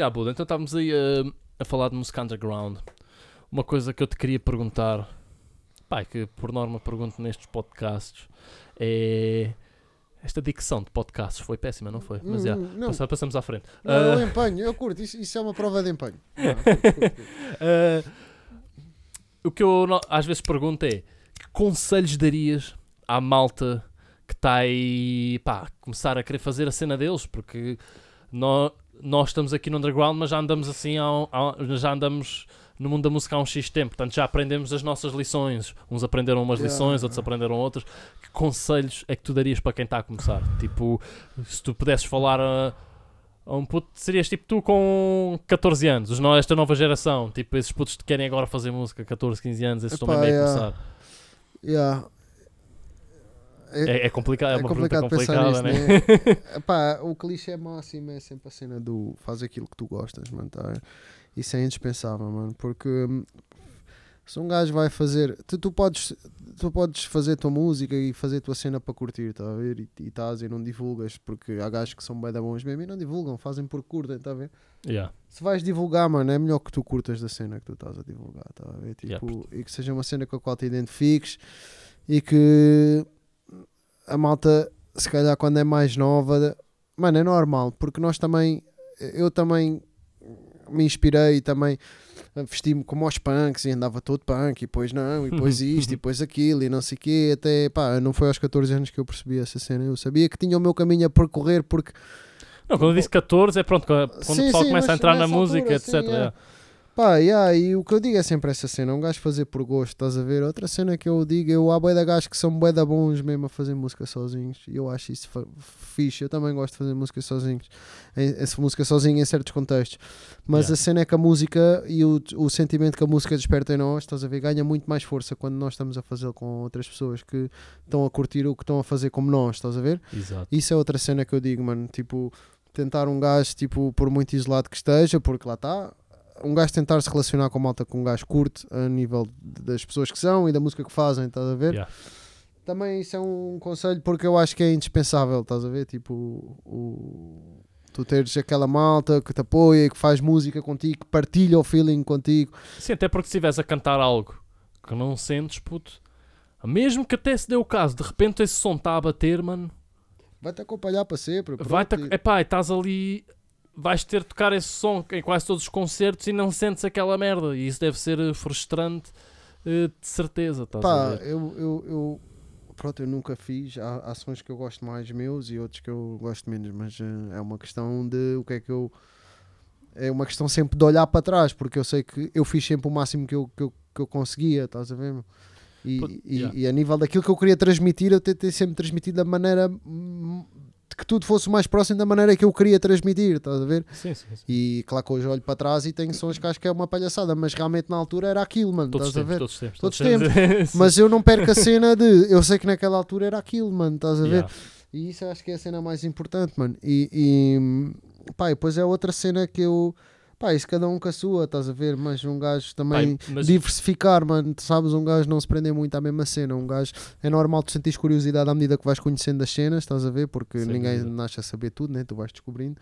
Já, Buda, então estávamos aí a, a falar de música underground. Uma coisa que eu te queria perguntar, pá, que por norma pergunto nestes podcasts, é. Esta dicção de podcasts foi péssima, não foi? Mas já, Hum, não, passa- passamos à frente. não, Ah, eu empenho, eu curto, isso, isso é uma prova de empenho. [laughs] Não, curto, curto, ah, o que eu às vezes pergunto é: que conselhos darias à malta que está aí, pá, começar a querer fazer a cena deles? Porque nó- nós, estamos aqui no underground, mas já andamos assim, há há- já andamos no mundo da música há um X tempo, portanto já aprendemos as nossas lições. Uns aprenderam umas Yeah. lições, outros aprenderam outras. Que conselhos é que tu darias para quem está a começar? Tipo, se tu pudesses falar a, a um puto, serias tipo tu com 14 anos, os esta nova geração, tipo esses putos que querem agora fazer música, 14, 15 anos, esses estão Epá, aí a yeah. começar. Yeah. É, É, é complicado, é, é uma complicado pergunta complicada, nisso, né? né? [laughs] O clichê máximo é sempre a cena do faz aquilo que tu gostas, mano. Tá? Isso é indispensável, mano. Porque hum, se um gajo vai fazer. Tu, tu, podes, tu podes fazer a tua música e fazer a tua cena para curtir, tá a ver? E estás e não divulgas, porque há gajos que são bem da bons mesmo e não divulgam, fazem por curtem, tá a ver? Yeah. Se vais divulgar, mano, é melhor que tu curtas da cena que tu estás a divulgar, tá a ver? Tipo, Yeah, e que seja uma cena com a qual te identifiques e que a malta, se calhar quando é mais nova, mano, é normal, porque nós também, eu também me inspirei e também vesti-me como aos punks e andava todo punk e depois não, e depois [laughs] isto e depois aquilo e não sei o quê, até pá, não foi aos 14 anos que eu percebi essa cena, eu sabia que tinha o meu caminho a percorrer porque Não, quando eu disse 14 é pronto, quando Sim, o pessoal sim, começa a entrar na música, altura, etc. sim, é. yeah. Pá, yeah, e o que eu digo é sempre essa cena, um gajo fazer por gosto, estás a ver? Outra cena que eu digo, eu há bué de gajos que são bué da bons mesmo a fazer música sozinhos, e eu acho isso fixe, eu também gosto de fazer música sozinhos, essa música sozinho em certos contextos, mas Yeah. a cena é que a música e o, o sentimento que a música desperta em nós, estás a ver, ganha muito mais força quando nós estamos a fazê-lo com outras pessoas que estão a curtir o que estão a fazer como nós, estás a ver? Exato. Isso é outra cena que eu digo, mano. Tipo, tentar um gajo, tipo, por muito isolado que esteja, porque lá está. Um gajo tentar se relacionar com a malta que um gajo curte a nível das pessoas que são e da música que fazem, estás a ver? Yeah. Também isso é um conselho porque eu acho que é indispensável, estás a ver? Tipo, o, tu teres aquela malta que te apoia e que faz música contigo, que partilha o feeling contigo. Sim, até porque se estiveres a cantar algo que não sentes, puto, mesmo que até se dê o caso, de repente esse som está a bater, mano, Vai-te acompanhar para sempre. vai pronto, e- epá, estás ali, vais ter de tocar esse som em quase todos os concertos e não sentes aquela merda. E isso deve ser eh, frustrante, eh, de certeza. Estás a Pá, ver? eu, eu, eu, pronto, eu nunca fiz. Há sons que eu gosto mais meus e outros que eu gosto menos, mas eh, é uma questão de o que é que eu. É uma questão sempre de olhar para trás, porque eu sei que eu fiz sempre o máximo que eu, que eu, que eu conseguia, estás a ver? E, Put- e, yeah. e a nível daquilo que eu queria transmitir, eu tentei sempre transmitir da maneira que tudo fosse o mais próximo da maneira que eu queria transmitir, estás a ver? Sim, sim, sim. E claro que hoje olho para trás e tenho sons que acho que é uma palhaçada, mas realmente na altura era aquilo, mano, Todos os estás a tempos, ver? todos os tempos. Todos os tempos. [laughs] Mas eu não perco a cena de. Eu sei que naquela altura era aquilo, mano, estás a ver? Yeah. E isso acho que é a cena mais importante, mano. E, e pá, e depois é outra cena que eu. Pá, isso cada um com a sua, estás a ver? Mas um gajo também. Pai, mas- Diversificar, mano, tu sabes? Um gajo não se prender muito à mesma cena. Um gajo é normal tu sentires curiosidade à medida que vais conhecendo as cenas, estás a ver? Porque Sem ninguém dúvida. nasce a saber tudo, né? Tu vais descobrindo.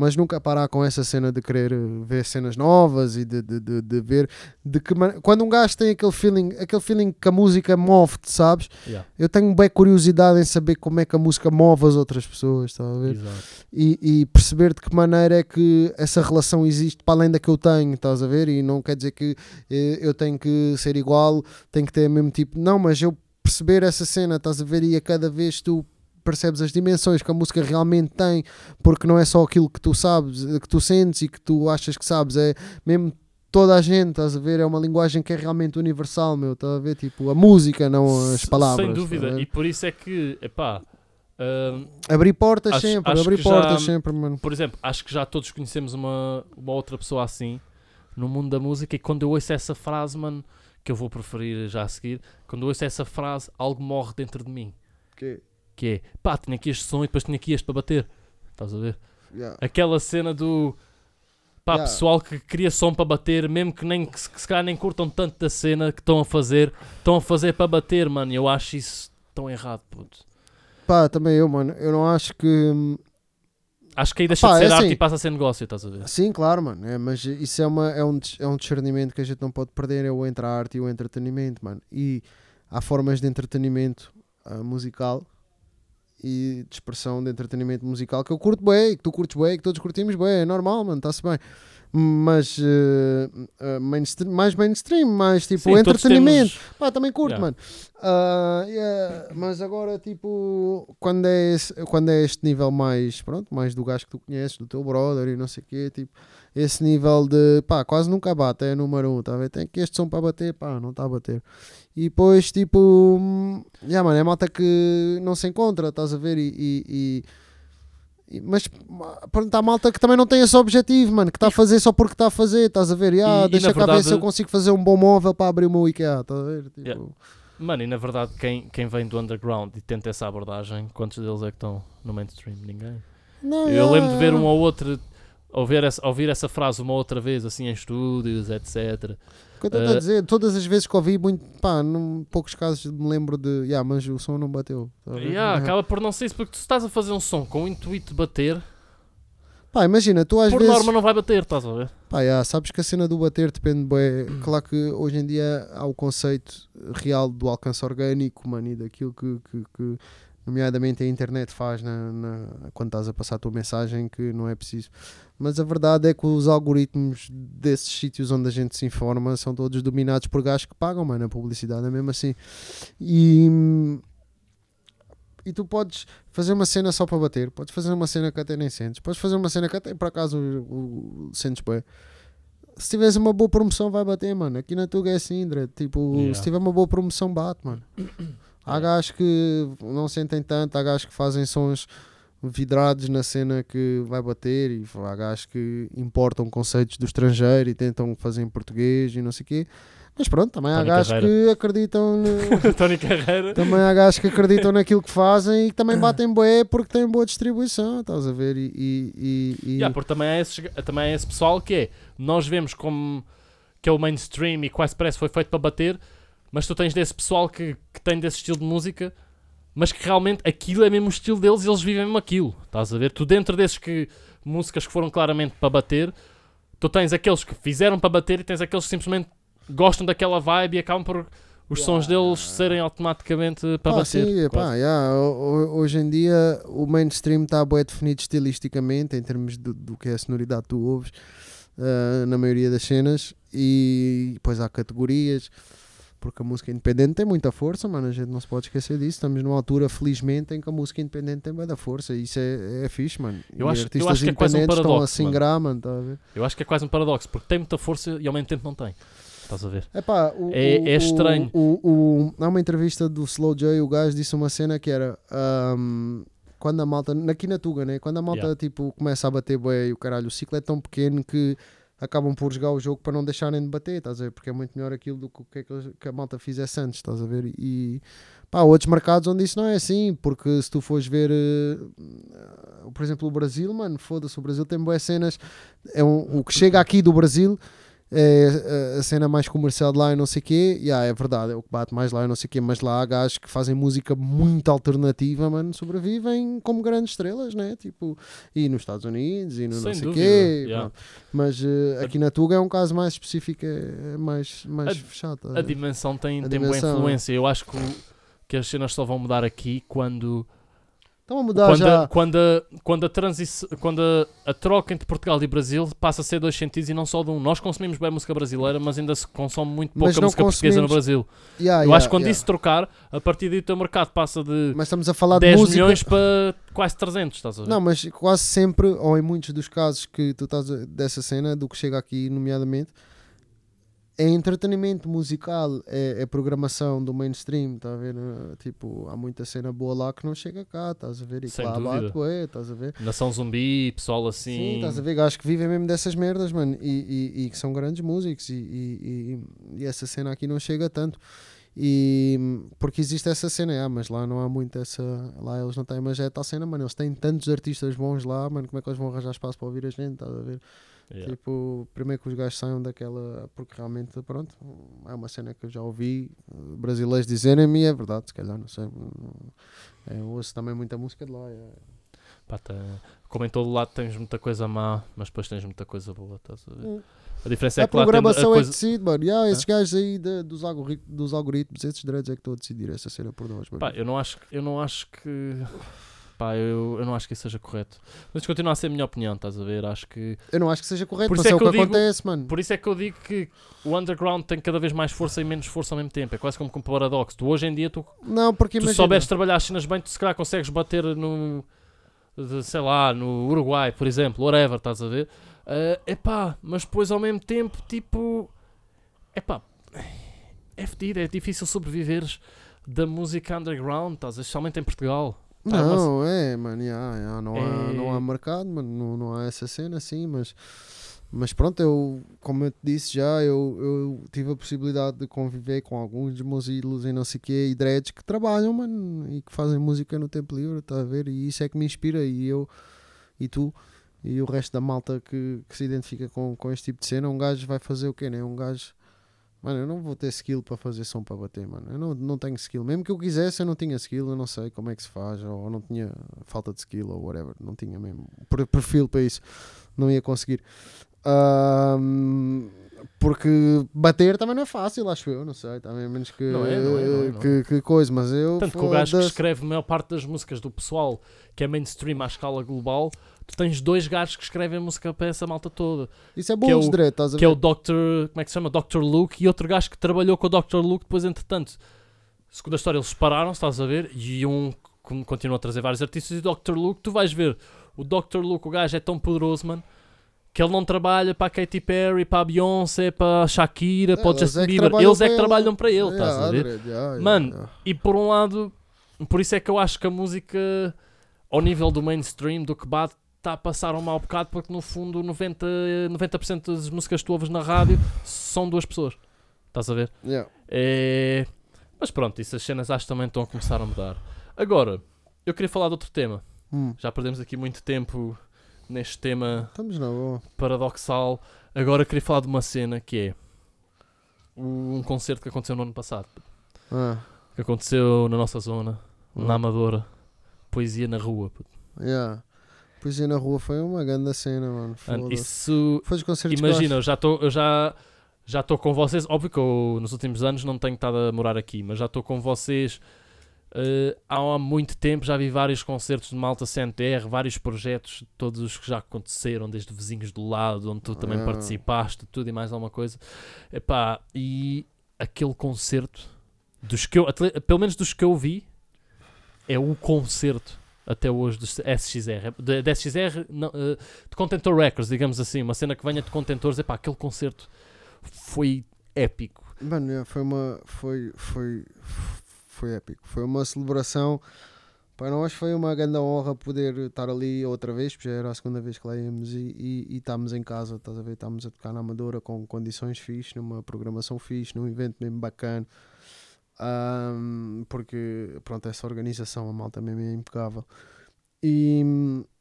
Mas nunca parar com essa cena de querer eh, ver cenas novas e de, de, de, de ver de que man- quando um gajo tem aquele feeling, aquele feeling que a música move-te, sabes? Yeah, Eu tenho bem curiosidade em saber como é que a música move as outras pessoas, estás a ver? e, e perceber de que maneira é que essa relação existe para além da que eu tenho, estás a ver? E não quer dizer que eh, eu tenho que ser igual, tenho que ter o mesmo tipo, não, mas eu perceber essa cena, estás a ver? E a cada vez tu percebes as dimensões que a música realmente tem, porque não é só aquilo que tu sabes, que tu sentes e que tu achas que sabes, é mesmo toda a gente, estás a ver? É uma linguagem que é realmente universal, meu, estás a ver? Tipo, a música, não as palavras. Sem dúvida. E por isso é que, epá, hum, Abrir portas Acho- sempre, acho abrir que já- portas sempre, mano. por exemplo, acho que já todos conhecemos uma, uma outra pessoa assim no mundo da música e quando eu ouço essa frase, mano, que eu vou preferir já a seguir, quando eu ouço essa frase, algo morre dentro de mim. Que, Que é, pá, tinha aqui este som e depois tinha aqui este para bater. Estás a ver? yeah. Aquela cena do pá, Yeah. pessoal que cria som para bater, mesmo que, nem, que, que se calhar nem curtam tanto da cena que estão a fazer, estão a fazer para bater, mano. Eu acho isso tão errado, puto. Pá, também eu, mano. Eu não acho que. hum, acho que aí deixa Pá, de é ser arte assim. e passa a ser negócio, estás a ver? Sim, claro, mano. É, mas isso é, uma, é, um, é um discernimento que a gente não pode perder. É o entre a arte e o entretenimento, mano. E há formas de entretenimento ah, musical e de expressão de entretenimento musical que eu curto bem, que tu curtes bem, que todos curtimos bem. É normal, mano. Está-se bem. Mas eh, ah, mainstream, mais mainstream, mais tipo Sim, entretenimento. temos- Pá, também curto, Yeah. mano. Ah, yeah, mas agora, tipo, quando é, esse- quando é este nível mais, pronto, mais do gajo que tu conheces, do teu brother e não sei o quê, tipo, esse nível de, pá, quase nunca bate, é número um, tá a ver? Tem que este som para bater, pá, não está a bater. E depois, tipo, hum, yeah, mano, é malta que não se encontra, estás a ver? E, e- e- e- mas pronto, há malta que também não tem esse objetivo, mano, que está a fazer só porque está a fazer, estás a ver? E- e, deixa na cá ver se eu consigo fazer um bom móvel para abrir o meu IKEA, estás a ver? Tipo, Yeah. Mano, e na verdade, quem, quem vem do underground e tenta essa abordagem, quantos deles é que estão no mainstream? Ninguém. Não, Eu yeah, lembro de ver um ou outro, ouvir essa, ouvir essa frase uma outra vez, assim, em estúdios, etc. O que eu estou a Eh, dizer, todas as vezes que ouvi, muito, pá, num poucos casos me lembro de, yeah, mas o som não bateu. tá? Yeah, Yeah. acaba por não ser isso, porque tu estás a fazer um som com o intuito de bater, Pá, imagina, tu às por vezes. norma não vai bater, estás a ver? Pá, yeah, sabes que a cena do bater depende, bué. Claro que hoje em dia há o conceito real do alcance orgânico, mano, e daquilo que, que, que, nomeadamente, a internet faz na, na- quando estás a passar a tua mensagem, que não é preciso. Mas a verdade é que os algoritmos desses sítios onde a gente se informa são todos dominados por gajos que pagam, mano, a publicidade é mesmo assim. E. E tu podes fazer uma cena só para bater, podes fazer uma cena que até nem sentes, podes fazer uma cena que até por acaso o, o- sentes bem. Se tiveres uma boa promoção, vai bater, mano. Aqui na Tuga é assim, Dre. Tipo, Yeah. se tiver uma boa promoção, bate, mano. Há Yeah. gajos que não sentem tanto, há gajos que fazem sons vidrados na cena que vai bater e há gajos que importam conceitos do estrangeiro e tentam fazer em português e não sei o quê. Mas pronto, também há Tony gajos Carreira. que acreditam [laughs] no, Tony Carreira. também há gajos que acreditam [laughs] naquilo que fazem e que também batem bué porque têm boa distribuição, estás a ver? E, e, e- e- Yeah, porque também há, esses, também há esse pessoal que é, nós vemos como que é o mainstream e quase parece que foi feito para bater, mas tu tens desse pessoal que, que tem desse estilo de música, mas que realmente aquilo é mesmo o estilo deles e eles vivem mesmo aquilo. Estás a ver? Tu dentro desses que músicas que foram claramente para bater, tu tens aqueles que fizeram para bater e tens aqueles que simplesmente gostam daquela vibe e acabam por os sons deles serem automaticamente para Pá, bater. sim, pá, yeah, ho- ho- hoje em dia o mainstream está bem definido estilisticamente em termos do, do que é a sonoridade que tu ouves ah, na maioria das cenas e depois há categorias porque a música independente tem muita força, mano, a gente não se pode esquecer disso. Estamos numa altura, felizmente, em que a música independente tem muita força e isso é, é fixe, mano. Eu e acho- eu artistas acho que é quase um independentes estão a paradoxo, se mano. mano, tá? Eu acho que é quase um paradoxo, porque tem muita força e ao mesmo tempo não tem. Estás a ver? Epá, o, É- o- é estranho. O, há uma entrevista do Slow J, o gajo disse uma cena que era ahm, quando a malta, aqui na Tuga, né? Quando a malta Yeah. tipo, começa a bater bué e o caralho, o ciclo é tão pequeno que acabam por jogar o jogo para não deixarem de bater, estás a ver? Porque é muito melhor aquilo do que, é que, a malta fizesse antes, estás a ver? E pá, outros mercados onde isso não é assim, porque se tu fores ver, eh, por exemplo, o Brasil, mano, foda-se, o Brasil tem boas cenas, é um, o que chega aqui do Brasil é a- a cena mais comercial de lá e não sei o quê, yeah, é verdade, é o que bate mais lá e não sei o quê, mas lá há gajos que fazem música muito alternativa, mano, sobrevivem como grandes estrelas, né? Tipo, e nos Estados Unidos e no não Sem sei o quê. yeah. Mas eh, aqui na Tuga é um caso mais específico, é mais, mais A- fechado. a ver? dimensão tem, A tem boa dimensão, é. influência. Eu acho que, que as cenas só vão mudar aqui quando, Estão a mudar quando, já. a, quando, a, quando, a, transi- quando a, a troca entre Portugal e Brasil passa a ser dois sentidos e não só de um. Nós consumimos bem música brasileira, mas ainda se consome muito pouca música portuguesa no consumimos- Brasil. Yeah, Eu yeah, acho que quando yeah. isso trocar, a partir daí o teu mercado passa de Mas estamos a falar de 10 música. milhões para quase 300, estás a ver? Não, mas quase sempre, ou em muitos dos casos que tu estás a- dessa cena, do que chega aqui, nomeadamente, é entretenimento musical, é, é programação do mainstream, tá a ver? Eh, Tipo, há muita cena boa lá que não chega cá, estás a ver? E Sem lá dúvida. bate, bué, estás a ver? Nação Zumbi, pessoal assim. Sim, estás a ver gajos que vivem mesmo dessas merdas, mano, e, e, e que são grandes músicos, e- e essa cena aqui não chega tanto. E porque existe essa cena, ah, mas lá não há muito essa. Lá eles não têm, mas é tal cena, mano. Eles têm tantos artistas bons lá, mano. Como é que eles vão arranjar espaço para ouvir a gente? Estás a ver? Yeah. Tipo, primeiro que os gajos saiam daquela. Porque realmente, pronto, é uma cena que eu já ouvi eh, brasileiros dizerem-me e é verdade, se calhar, não sei. É, eu ouço também muita música de lá. é. Pá, tá- como em todo lado tens muita coisa má, mas depois tens muita coisa boa, estás a ver? Hum. A diferença é a que a programação é que coisa... decide, mano. Yeah, esses gajos aí de- dos, algorit- dos algoritmos, esses dreads é que estão a decidir essa cena por nós, mano. Pá, eu não acho, que- eu não acho que. Pá, eu, eu não acho que isso seja correto. Mas continua a ser a minha opinião, estás a ver? Acho que. Eu não acho que seja correto, Por mas isso é, é o que que eu digo- acontece, mano. Por isso é que eu digo que o underground tem cada vez mais força e menos força ao mesmo tempo. É quase como com um paradoxo. Tu hoje em dia, tu, Não, porque tu imagina. souberes trabalhar as cenas bem, tu se calhar consegues bater no. de, sei lá, no Uruguai, por exemplo, whatever, estás a ver? É epá, mas depois ao mesmo tempo, tipo. Epá, é fedido, é difícil sobreviveres da música underground, estás a? Especialmente em Portugal. Tá, Não, é, mano, yeah, yeah, não, há, É- não há mercado, mano, não, não há essa cena assim, mas, mas pronto, eu, como eu te disse já, eu, eu tive a possibilidade de conviver com alguns dos meus ídolos e não sei o quê, e dreads que trabalham, mano, e que fazem música no tempo livre, tá a ver? E isso é que me inspira, e eu, e tu, e o resto da malta que, que se identifica com, com este tipo de cena, um gajo vai fazer o quê, né? Um gajo. Mano, eu não vou ter skill para fazer som para bater, mano. Eu não, não tenho skill. Mesmo que eu quisesse, eu não tinha skill. Eu não sei como é que se faz. Ou não tinha falta de skill ou whatever. Não tinha mesmo per- perfil para isso. Não ia conseguir. Ahm, porque bater também não é fácil, acho eu. Não sei. Também, menos que, Não é, não é, não é, é. que, que coisa. Mas eu. Tanto que o gajo que foda-se. escreve a maior parte das músicas do pessoal que é mainstream à escala global, tu tens dois gajos que escrevem música para essa malta toda. Isso é que é bom direito, estás a Que é ver? o Dr. Como é que se chama? Dr. Luke e outro gajo que trabalhou com o Dr. Luke depois, entretanto. Segundo a história, eles separaram, estás a ver? E um con- continua a trazer vários artistas. E o Dr. Luke, tu vais ver, o Dr. Luke, o gajo é tão poderoso, mano. Que ele não trabalha para a Katy Perry, para a Beyoncé, para a Shakira, para o Justin é que Bieber. Eles é que trabalham para ele, Yeah, estás a ver? direito, yeah, yeah, Mano. E por um lado, por isso é que eu acho que a música, ao nível do mainstream, do que bate, está a passar um mau bocado, porque no fundo 90%, 90 das músicas que tu ouves na rádio são duas pessoas. Estás a ver? É... Mas pronto, isso as cenas acho que também estão a começar a mudar. Agora, eu queria falar de outro tema. Hum. Já perdemos aqui muito tempo neste tema Estamos na boa. paradoxal. Agora queria falar de uma cena que é um concerto que aconteceu no ano passado. Ah, Que aconteceu na nossa zona, hum. na Amadora. Poesia na rua. puto. Yeah. Poesia na rua foi uma grande cena, mano. Mano, Foda-se. isso. Foi os concertos Imagina, eu já estou. Eu já. Já estou com vocês, óbvio que eu nos últimos anos não tenho estado a morar aqui, mas já estou com vocês eh, há, muito tempo. Já vi vários concertos de Malta CNTR, vários projetos, todos os que já aconteceram, desde vizinhos do lado, onde tu também Ah. participaste, tudo e mais alguma coisa. Epá, e aquele concerto, dos que eu, pelo menos dos que eu vi, é o concerto até hoje do SXR. De, de SXR, não, eh, de Contentor Records, digamos assim, uma cena que venha de contentores. Epá, aquele concerto foi épico. Mano, yeah, foi uma. Foi, foi, foi épico. Foi uma celebração. Para nós foi uma grande honra poder estar ali outra vez, porque já era a segunda vez que lá íamos e, e, e estamos em casa, estás a ver? Estamos a tocar na Amadora com condições fixe, numa programação fixe, num evento mesmo bacana. Ahm, porque, pronto, essa organização, a malta mesmo é impecável. E,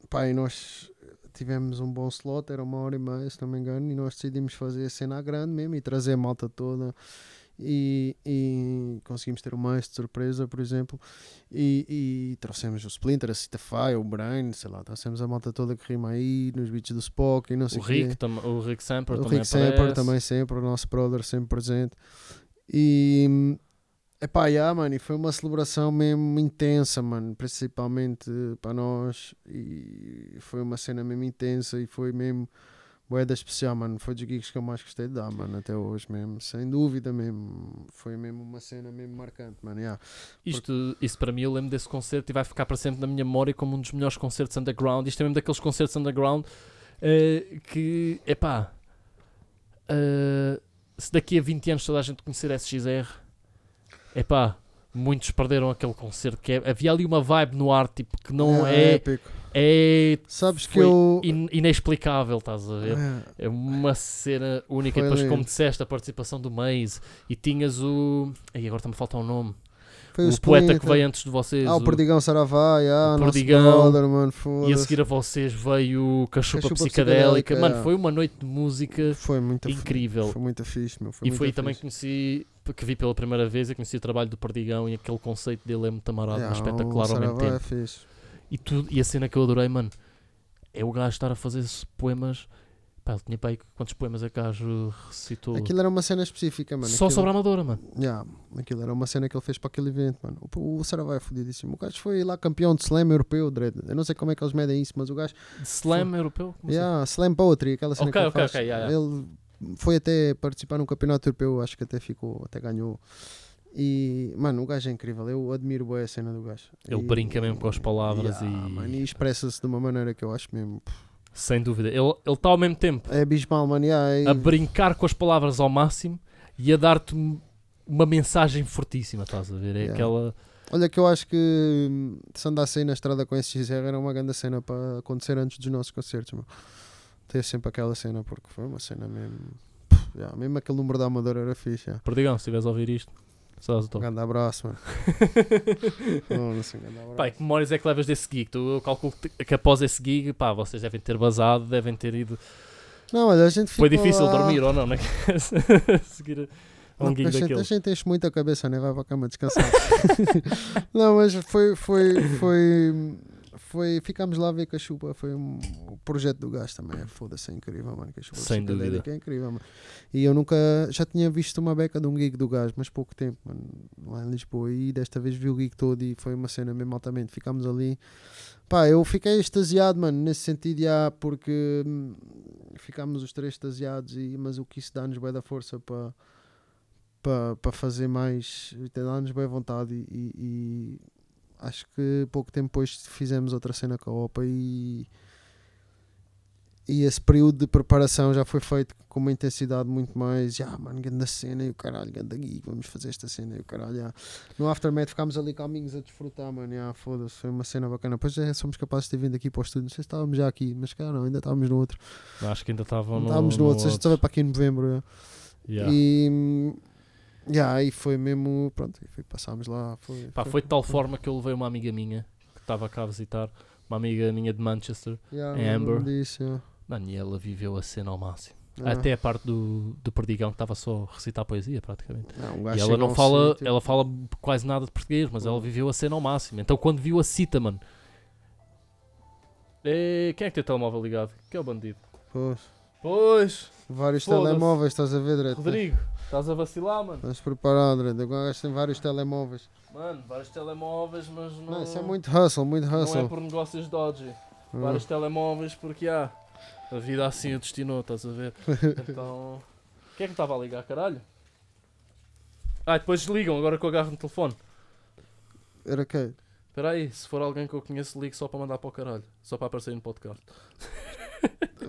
pá, e nós tivemos um bom slot, era uma hora e meia, se não me engano, e nós decidimos fazer a cena à grande mesmo e trazer a malta toda. E, e conseguimos ter uma de surpresa, por exemplo, e, e trouxemos o Splinter, a Citafy, o Brain, sei lá, trouxemos a malta toda que rima aí, nos beats do Spock e não sei O o quê. Rick, tam- o Rick Samper O também Rick Samper aparece. também sempre, o nosso brother sempre presente. E epá, yeah, mano, e foi uma celebração mesmo intensa, mano, principalmente para nós. E foi uma cena mesmo intensa e foi mesmo boeda especial, mano. Foi dos gigs que eu mais gostei de dar, mano, até hoje mesmo, sem dúvida mesmo. Foi mesmo uma cena mesmo marcante, mano. Yeah. Isto, isso para mim, eu lembro desse concerto e vai ficar para sempre na minha memória como um dos melhores concertos underground. Isto é mesmo daqueles concertos underground eh, que, epá, eh, se daqui a 20 anos toda a gente conhecer SXR, epá, muitos perderam aquele concerto. Que é- havia ali uma vibe no ar tipo, que não Yeah, é, épico. É Sabes que eu. in- inexplicável, estás a ver? É, É uma cena única. Foi e depois, lindo. como disseste, a participação do Maze e tinhas o. Aí agora está-me a faltar um nome. foi o o poeta que Splinter. veio antes de vocês. Ah, o o- Perdigão Saravá, yeah, o Perdigão. brother, mano, E a seguir a vocês veio o Cachupa, Cachupa Psicadélica. Psicadélica, Mano, é. foi uma noite de música Foi muito incrível. Foi muito fixe, meu. Foi e foi aí também que conheci, que vi pela primeira vez, eu conheci o trabalho do Perdigão e aquele conceito dele é muito amarado, Yeah, espetacular o ao mesmo Saravá tempo. é fixe. E, tudo, e a cena que eu adorei, mano, é o gajo estar a fazer poemas. Pá, ele tinha pá, aí quantos poemas é que gajo recitou? Aquilo era uma cena específica, mano. Só aquilo, sobre a Amadora, mano. Yeah, aquilo era uma cena que ele fez para aquele evento, mano. O, o Saravai é fodidíssimo. O gajo foi lá campeão de slam europeu, Dredd. Eu não sei como é que eles medem isso, mas o gajo. De slam europeu? Como assim? Yeah, slam poetry, aquela cena Ok, que ele ok, faz. ok, yeah, yeah. Ele foi até participar num campeonato europeu, acho que até ficou, até ganhou. E, mano, o gajo é incrível. Eu admiro bem a cena do gajo. Ele E- brinca mesmo com as palavras Yeah, e- mano, e expressa-se de uma maneira que eu acho mesmo. Sem dúvida. Ele está ao mesmo tempo É abismal, mano. yeah, e- a brincar com as palavras ao máximo e a dar-te um- uma mensagem fortíssima, estás a ver? É Yeah. aquela. Olha que eu acho que hum, se andasse aí na estrada com esse XR era uma grande cena para acontecer antes dos nossos concertos, meu. Ter sempre aquela cena, porque foi uma cena mesmo. Yeah, mesmo aquele número da Amadora era fixe. Yeah. Perdigão, se estiveres a ouvir isto, sabes o Um grande abraço, mano. [laughs] Assim, um grande abraço. Pá, que memórias é que levas desse gig? Tu, eu calculo que, após esse gig, pá, vocês devem ter basado, devem ter ido. Não, olha, a gente Foi difícil lá- dormir ou não, né? [laughs] Seguir Não, um gig a, gente, a gente enche muito a cabeça, né? Vai para a cama descansar. [laughs] não, mas foi, foi, foi, foi. Ficámos lá a ver que a chupa foi um, o projeto do gajo também. é Foda-se, é incrível, mano. Que a chupa Sem dúvida. É incrível, mano. E eu nunca. Já tinha visto uma beca de um gig do gajo, mas pouco tempo, mano. Lá em Lisboa. E desta vez vi o gig todo e foi uma cena mesmo altamente. Ficámos ali. Pá, eu fiquei extasiado, mano, nesse sentido, já, porque hum, ficámos os três extasiados, e, mas o que isso dá-nos bem da força para para pa fazer mais, dá-nos bem vontade e, e- e acho que pouco tempo depois fizemos outra cena com a OPA e, e esse período de preparação já foi feito com uma intensidade muito mais, já, mano, grande cena e o caralho, grande gig, vamos fazer esta cena e o caralho, já. No Aftermath ficámos ali calminhos a desfrutar, mano, já, foda-se, foi uma cena bacana. Depois já somos capazes de ter vindo aqui para o estúdio, não sei se estávamos já aqui, mas cara, não, ainda estávamos no outro. Acho que ainda estavam no. estávamos no, outro, gente outro. estava para aqui em novembro. Yeah. E, yeah, aí foi mesmo, pronto, e foi, passámos lá. Foi, Pá, foi de tal forma que eu levei uma amiga minha que estava cá a visitar, uma amiga minha de Manchester, Yeah, em Amber. disso, yeah. mano, e ela viveu a cena ao máximo. Ah. Até a parte do, do Perdigão que estava só a recitar poesia, praticamente. Não, E ela não fala, sítio- ela fala quase nada de português, mas ela Hum. viveu a cena ao máximo. Então quando viu a cita, mano. É, quem é que tem o telemóvel ligado? Que é o bandido? Pois, Pois, vários telemóveis, estás a ver, direito? Rodrigo, estás a vacilar, mano. Estás preparado, direito? O gajo tem vários telemóveis. Mano, vários telemóveis, mas não. Não, isso é muito hustle, muito Não é hustle. por negócios dodgy. Ah. Vários telemóveis, porque há. A vida assim o destinou, estás a ver? [laughs] Então. Quem é que estava a ligar, caralho? Ah, depois desligam, agora que eu agarro no telefone. Era quem? Espera aí, se for alguém que eu conheço, ligo só para mandar para o caralho. Só para aparecer no podcast. [laughs]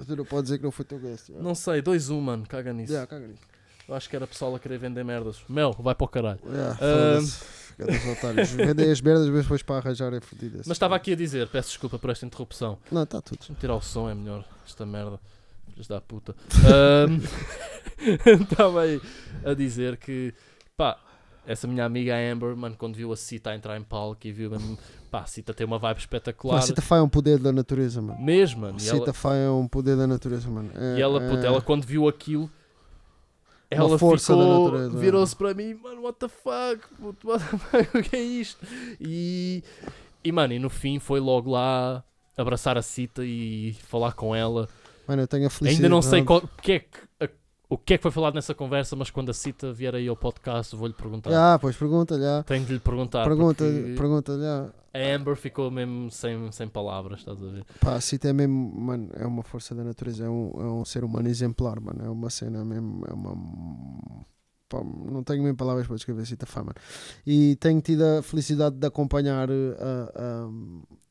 Tu não pode dizer que não foi teu guest. yeah. Não sei, 2-1, mano, caga nisso. Yeah, caga nisso. Eu acho que era pessoal a querer vender merdas. Mel, vai para o caralho. Yeah, otários. Vendem as merdas, mas depois para arranjar é fodido. Mas estava aqui a dizer, peço desculpa por esta interrupção. Não, está tudo. Deixa-me tirar o som, é melhor. Esta merda. Filhos da puta. [laughs] Estava aí a dizer que, pá, essa minha amiga a Amber, mano, quando viu a Cita a entrar em palco e viu mesmo, pá, a Cita tem uma vibe espetacular. A Cita Fai é um poder da natureza, mano. Mesmo, mano. Ela, Cita Fai é um poder da natureza, mano. É- e ela, puta, é- ela quando viu aquilo, Uma ela força da ficou, natureza, é. virou-se para mim, mano, what the fuck, puto, what the [laughs] fuck, o que é isto? E, e, mano, e no fim foi logo lá abraçar a Cita e falar com ela. Mano, eu tenho a felicidade. Ainda não sei qual, o, que é que, a- o que é que foi falado nessa conversa, mas quando a Cita vier aí ao podcast, vou-lhe perguntar. Ah, pois pergunta-lhe. ah. Tenho de lhe perguntar. Pergunta, pergunta-lhe. ah. A Amber ficou mesmo sem, sem palavras, estás a ver? Pá, a Cita é mesmo, mano, é uma força da natureza, é um, é um ser humano exemplar, mano, é uma cena mesmo, é uma... Pá, não tenho mesmo palavras para descrever a Cita Fai, mano. E tenho tido a felicidade de acompanhar eh, a,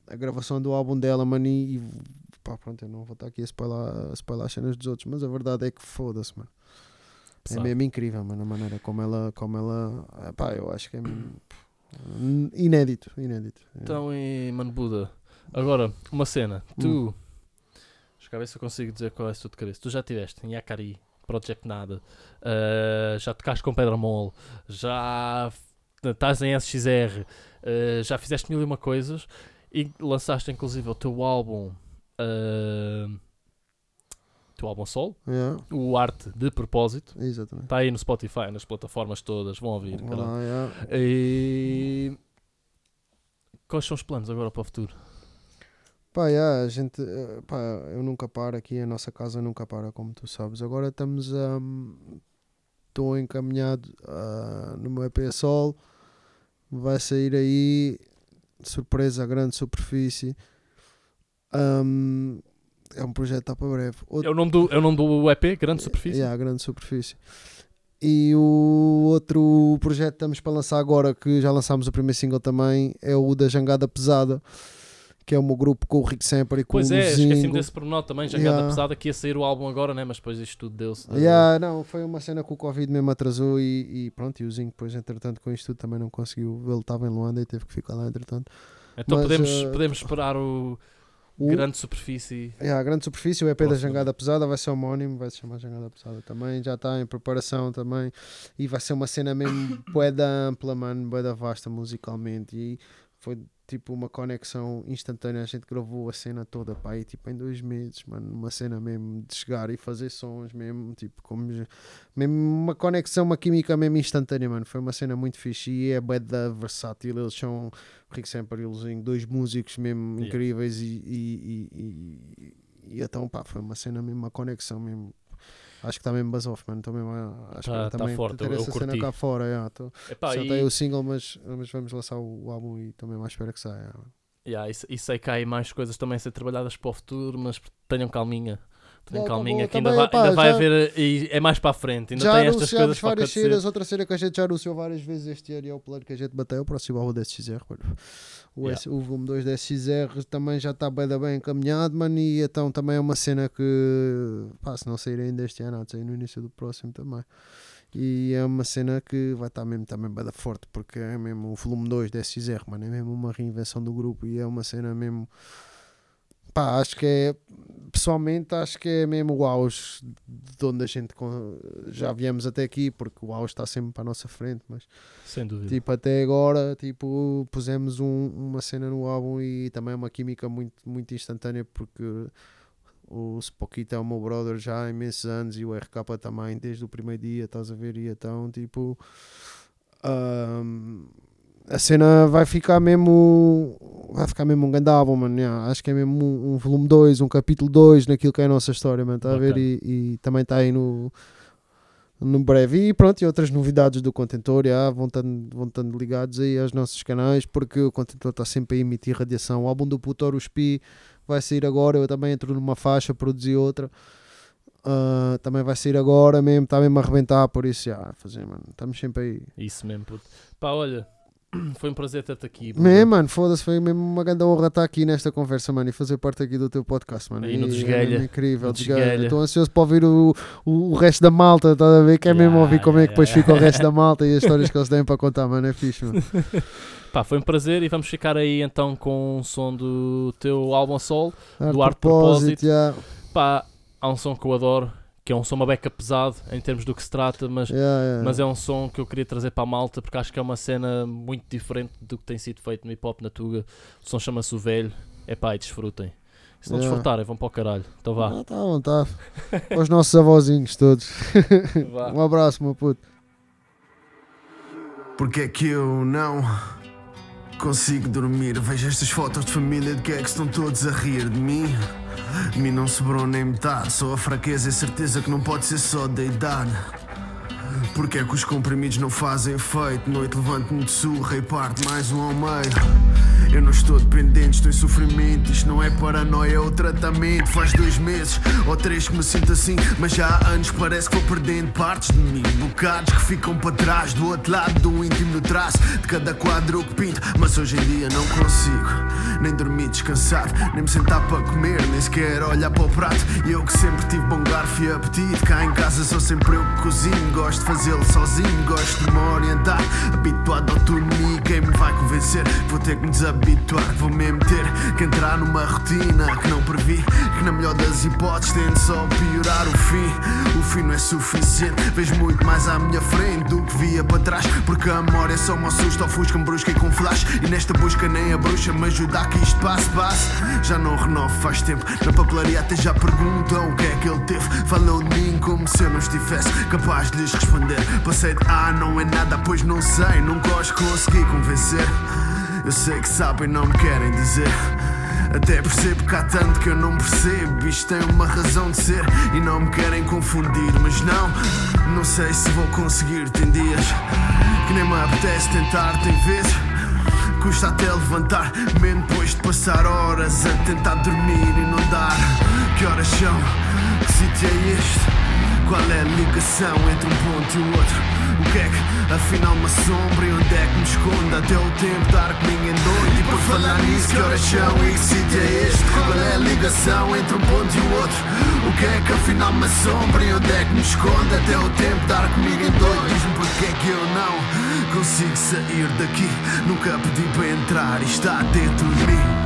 a, a gravação do álbum dela, mano, e, e pá, pronto, eu não vou estar aqui a spoiler, a spoiler as cenas dos outros, mas a verdade é que foda-se, mano. É mesmo incrível, mano, a maneira como ela, como ela, pá, eu acho que é mesmo, inédito, inédito. É. Então, e Mano Buda, agora, uma cena. Hum. Tu, deixa eu ver se eu consigo dizer qual é o teu cabeça. Tu já estiveste em Yakari, Project Nada, ah, já tocaste com Pedra Mole, já estás em SXR, ah, já fizeste mil e uma coisas e lançaste inclusive o teu álbum. Ah, teu álbum solo, Yeah, o Arte de Propósito, está aí no Spotify, nas plataformas todas, vão ouvir. Yeah. E quais são os planos agora para o futuro? Pá, yeah, a gente, eh, pá, eu nunca paro aqui, a nossa casa nunca para, como tu sabes. Agora estamos a. Estou encaminhado ah, no meu EP Sol, vai sair aí, surpresa, grande superfície. Ahm, é um projeto que está para breve. Outro- É o nome do, é o nome do EP, Grande Superfície? Yeah, grande superfície. E o outro projeto que estamos para lançar agora, que já lançámos o primeiro single também, é o da Jangada Pesada, que é o meu grupo com o Rick Semper e com Pois o é, esqueci-me desse pormenor também, Jangada Yeah. Pesada, que ia sair o álbum agora, né? mas depois isto tudo deu-se. Yeah, não, foi uma cena que o Covid mesmo atrasou e, e pronto, e o Zinho depois, entretanto, com isto tudo também não conseguiu. Ele estava em Luanda e teve que ficar lá, entretanto. Então Mas, podemos, eh, podemos esperar o O, Grande Superfície. Yeah, a grande superfície, o EP da Próximo. Jangada Pesada vai ser homónimo, vai se chamar Jangada Pesada também, já está em preparação também e vai ser uma cena mesmo [laughs] boeda ampla, mano, boeda vasta musicalmente e foi tipo uma conexão instantânea, a gente gravou a cena toda pá, aí, tipo em dois meses, mano, uma cena mesmo de chegar e fazer sons mesmo, tipo como mesmo uma conexão, uma química mesmo instantânea, mano, foi uma cena muito fixe e é boeda versátil, eles são Rick Semper e Luzinho, dois músicos mesmo Yeah. incríveis e, e, e, e- e então pá, foi uma cena mesmo, uma conexão mesmo. Acho que está mesmo buzz off, mano. Estou mesmo a, a esperar Tá- tá também forte, ter eu- eu essa cena curti. cá fora. Yeah, tô, Epá, só e, tem o single, mas, mas vamos lançar o, o álbum e também à espera que saia. yeah, e, e sei que há aí mais coisas também a ser trabalhadas para o futuro, mas tenham calminha. Tenham tá calminha, que ainda também, vai, pá, ainda vai já- haver. E é mais para a frente. Ainda já tem estas coisas para várias cenas. Outra cena que a gente já anunciou várias vezes este ano e é o plano que a gente bateu. O próximo álbum da SXR. mano. O, Yeah. S- o volume 2 da SXR também já está bem, bem encaminhado, mano. E então também é uma cena que, pá, se não sair ainda este ano, há de sair no início do próximo também. E é uma cena que vai estar mesmo também bem da forte, porque é mesmo o volume 2 da SXR, mano. É mesmo uma reinvenção do grupo e é uma cena mesmo. Pá, acho que é. Pessoalmente, acho que é mesmo o auge de onde a gente já viemos até aqui, porque o auge está sempre para a nossa frente, mas Sem dúvida. tipo, até agora, tipo, pusemos um- uma cena no álbum e também é uma química muito, muito instantânea, porque o Spockito é o meu brother já há imensos anos e o RK também, desde o primeiro dia, estás a ver, e então, tipo, ahm, a cena vai ficar mesmo, vai ficar mesmo um grande álbum, mano, yeah. acho que é mesmo um, um volume 2, um capítulo 2 naquilo que é a nossa história, mano, estás a ver, e, e também está aí no no breve e pronto, e outras novidades do Contentor, já, vão estando, vão estando ligados aí aos nossos canais, porque o Contentor está sempre a emitir radiação. O álbum do Putor, o Spi, vai sair agora, eu também entro numa faixa, produzi outra, Ah, também vai sair agora mesmo, está mesmo a arrebentar, por isso, já, fazer, mano, estamos sempre aí. Isso mesmo, puto. Pá, olha, foi um prazer ter-te aqui. Mesmo, mano, foda-se, foi mesmo uma grande honra estar aqui nesta conversa, mano, e fazer parte aqui do teu podcast, mano. No E é mesmo incrível, No Desguelha. Desguelha. Estou ansioso para ouvir o, o, o resto da malta, estás a ver? Quer mesmo Yeah, ouvir como é que depois yeah, fica o yeah. resto da malta e as histórias que eles têm para contar, mano, é fixe, mano. [laughs] Pá, foi um prazer e vamos ficar aí então com um som do teu álbum sol. Art Do Art Propósito, Propósito. yeah, Pá, há um som que eu adoro, que é um som uma beca pesado em termos do que se trata, mas, yeah, yeah. mas é um som que eu queria trazer para a malta porque acho que é uma cena muito diferente do que tem sido feito no hip hop na Tuga. O som chama-se O Velho. É pá, e desfrutem. Se não Yeah. desfrutarem, vão para o caralho. Então vá. Ah, tá à vontade. Para os nossos avózinhos todos. [laughs] Um abraço, meu puto. Porque é que eu não consigo dormir? Vejo estas fotos de família de que é que estão todos a rir de mim. De mim não sobrou nem metade, só a fraqueza e certeza que não pode ser só da idade. Porque é que os comprimidos não fazem efeito? Noite levanto-me de surra e parte mais um ao meio. Eu não estou dependente, estou em sofrimento. Isto não é paranoia, é o tratamento. Faz dois meses ou três que me sinto assim, mas já há anos parece que vou perdendo partes de mim. Bocados que ficam para trás, do outro lado do íntimo no traço de cada quadro que pinto. Mas hoje em dia não consigo nem dormir descansado, nem me sentar para comer, nem sequer olhar para o prato. E eu que sempre tive bom garfo e apetite, cá em casa sou sempre eu que cozinho. Gosto de fazê-lo sozinho, gosto de me orientar. Habituado à autonomia, quem me vai convencer? Vou ter que me desabituar, vou mesmo ter que entrar numa rotina que não previ. Que na melhor das hipóteses tende só piorar o fim. O fim não é suficiente, vejo muito mais à minha frente do que via para trás. Porque a memória só me assusta, ofusca-me, brusca e com flash. E nesta busca nem a bruxa me ajuda que isto passe, passe. Já não renovo faz tempo, na papelaria até já perguntam o que é que ele teve. Falam de mim como se eu não estivesse capaz de lhes responder. Passei de ah, não é nada, pois não sei, nunca os consegui convencer. Eu sei que sabem, não me querem dizer. Até percebo que há tanto que eu não percebo. Isto tem uma razão de ser e não me querem confundir. Mas não, não sei se vou conseguir. Tem dias que nem me apetece tentar, tem vezes. Custa até levantar, mesmo depois de passar horas a tentar dormir e não dar. Que horas são? Que sítio é este? Qual é a ligação entre um ponto e o outro? O que é que afinal me assombra e onde é que me esconde? Até o tempo dar comigo em doido E por falar nisso, que horas são e que sítio é este? Qual é a ligação entre um ponto e o outro? O que é que afinal me assombra e onde é que me esconde? Até o tempo dar comigo em doido Diz-me porque é que eu não consigo sair daqui Nunca pedi para entrar e está dentro de mim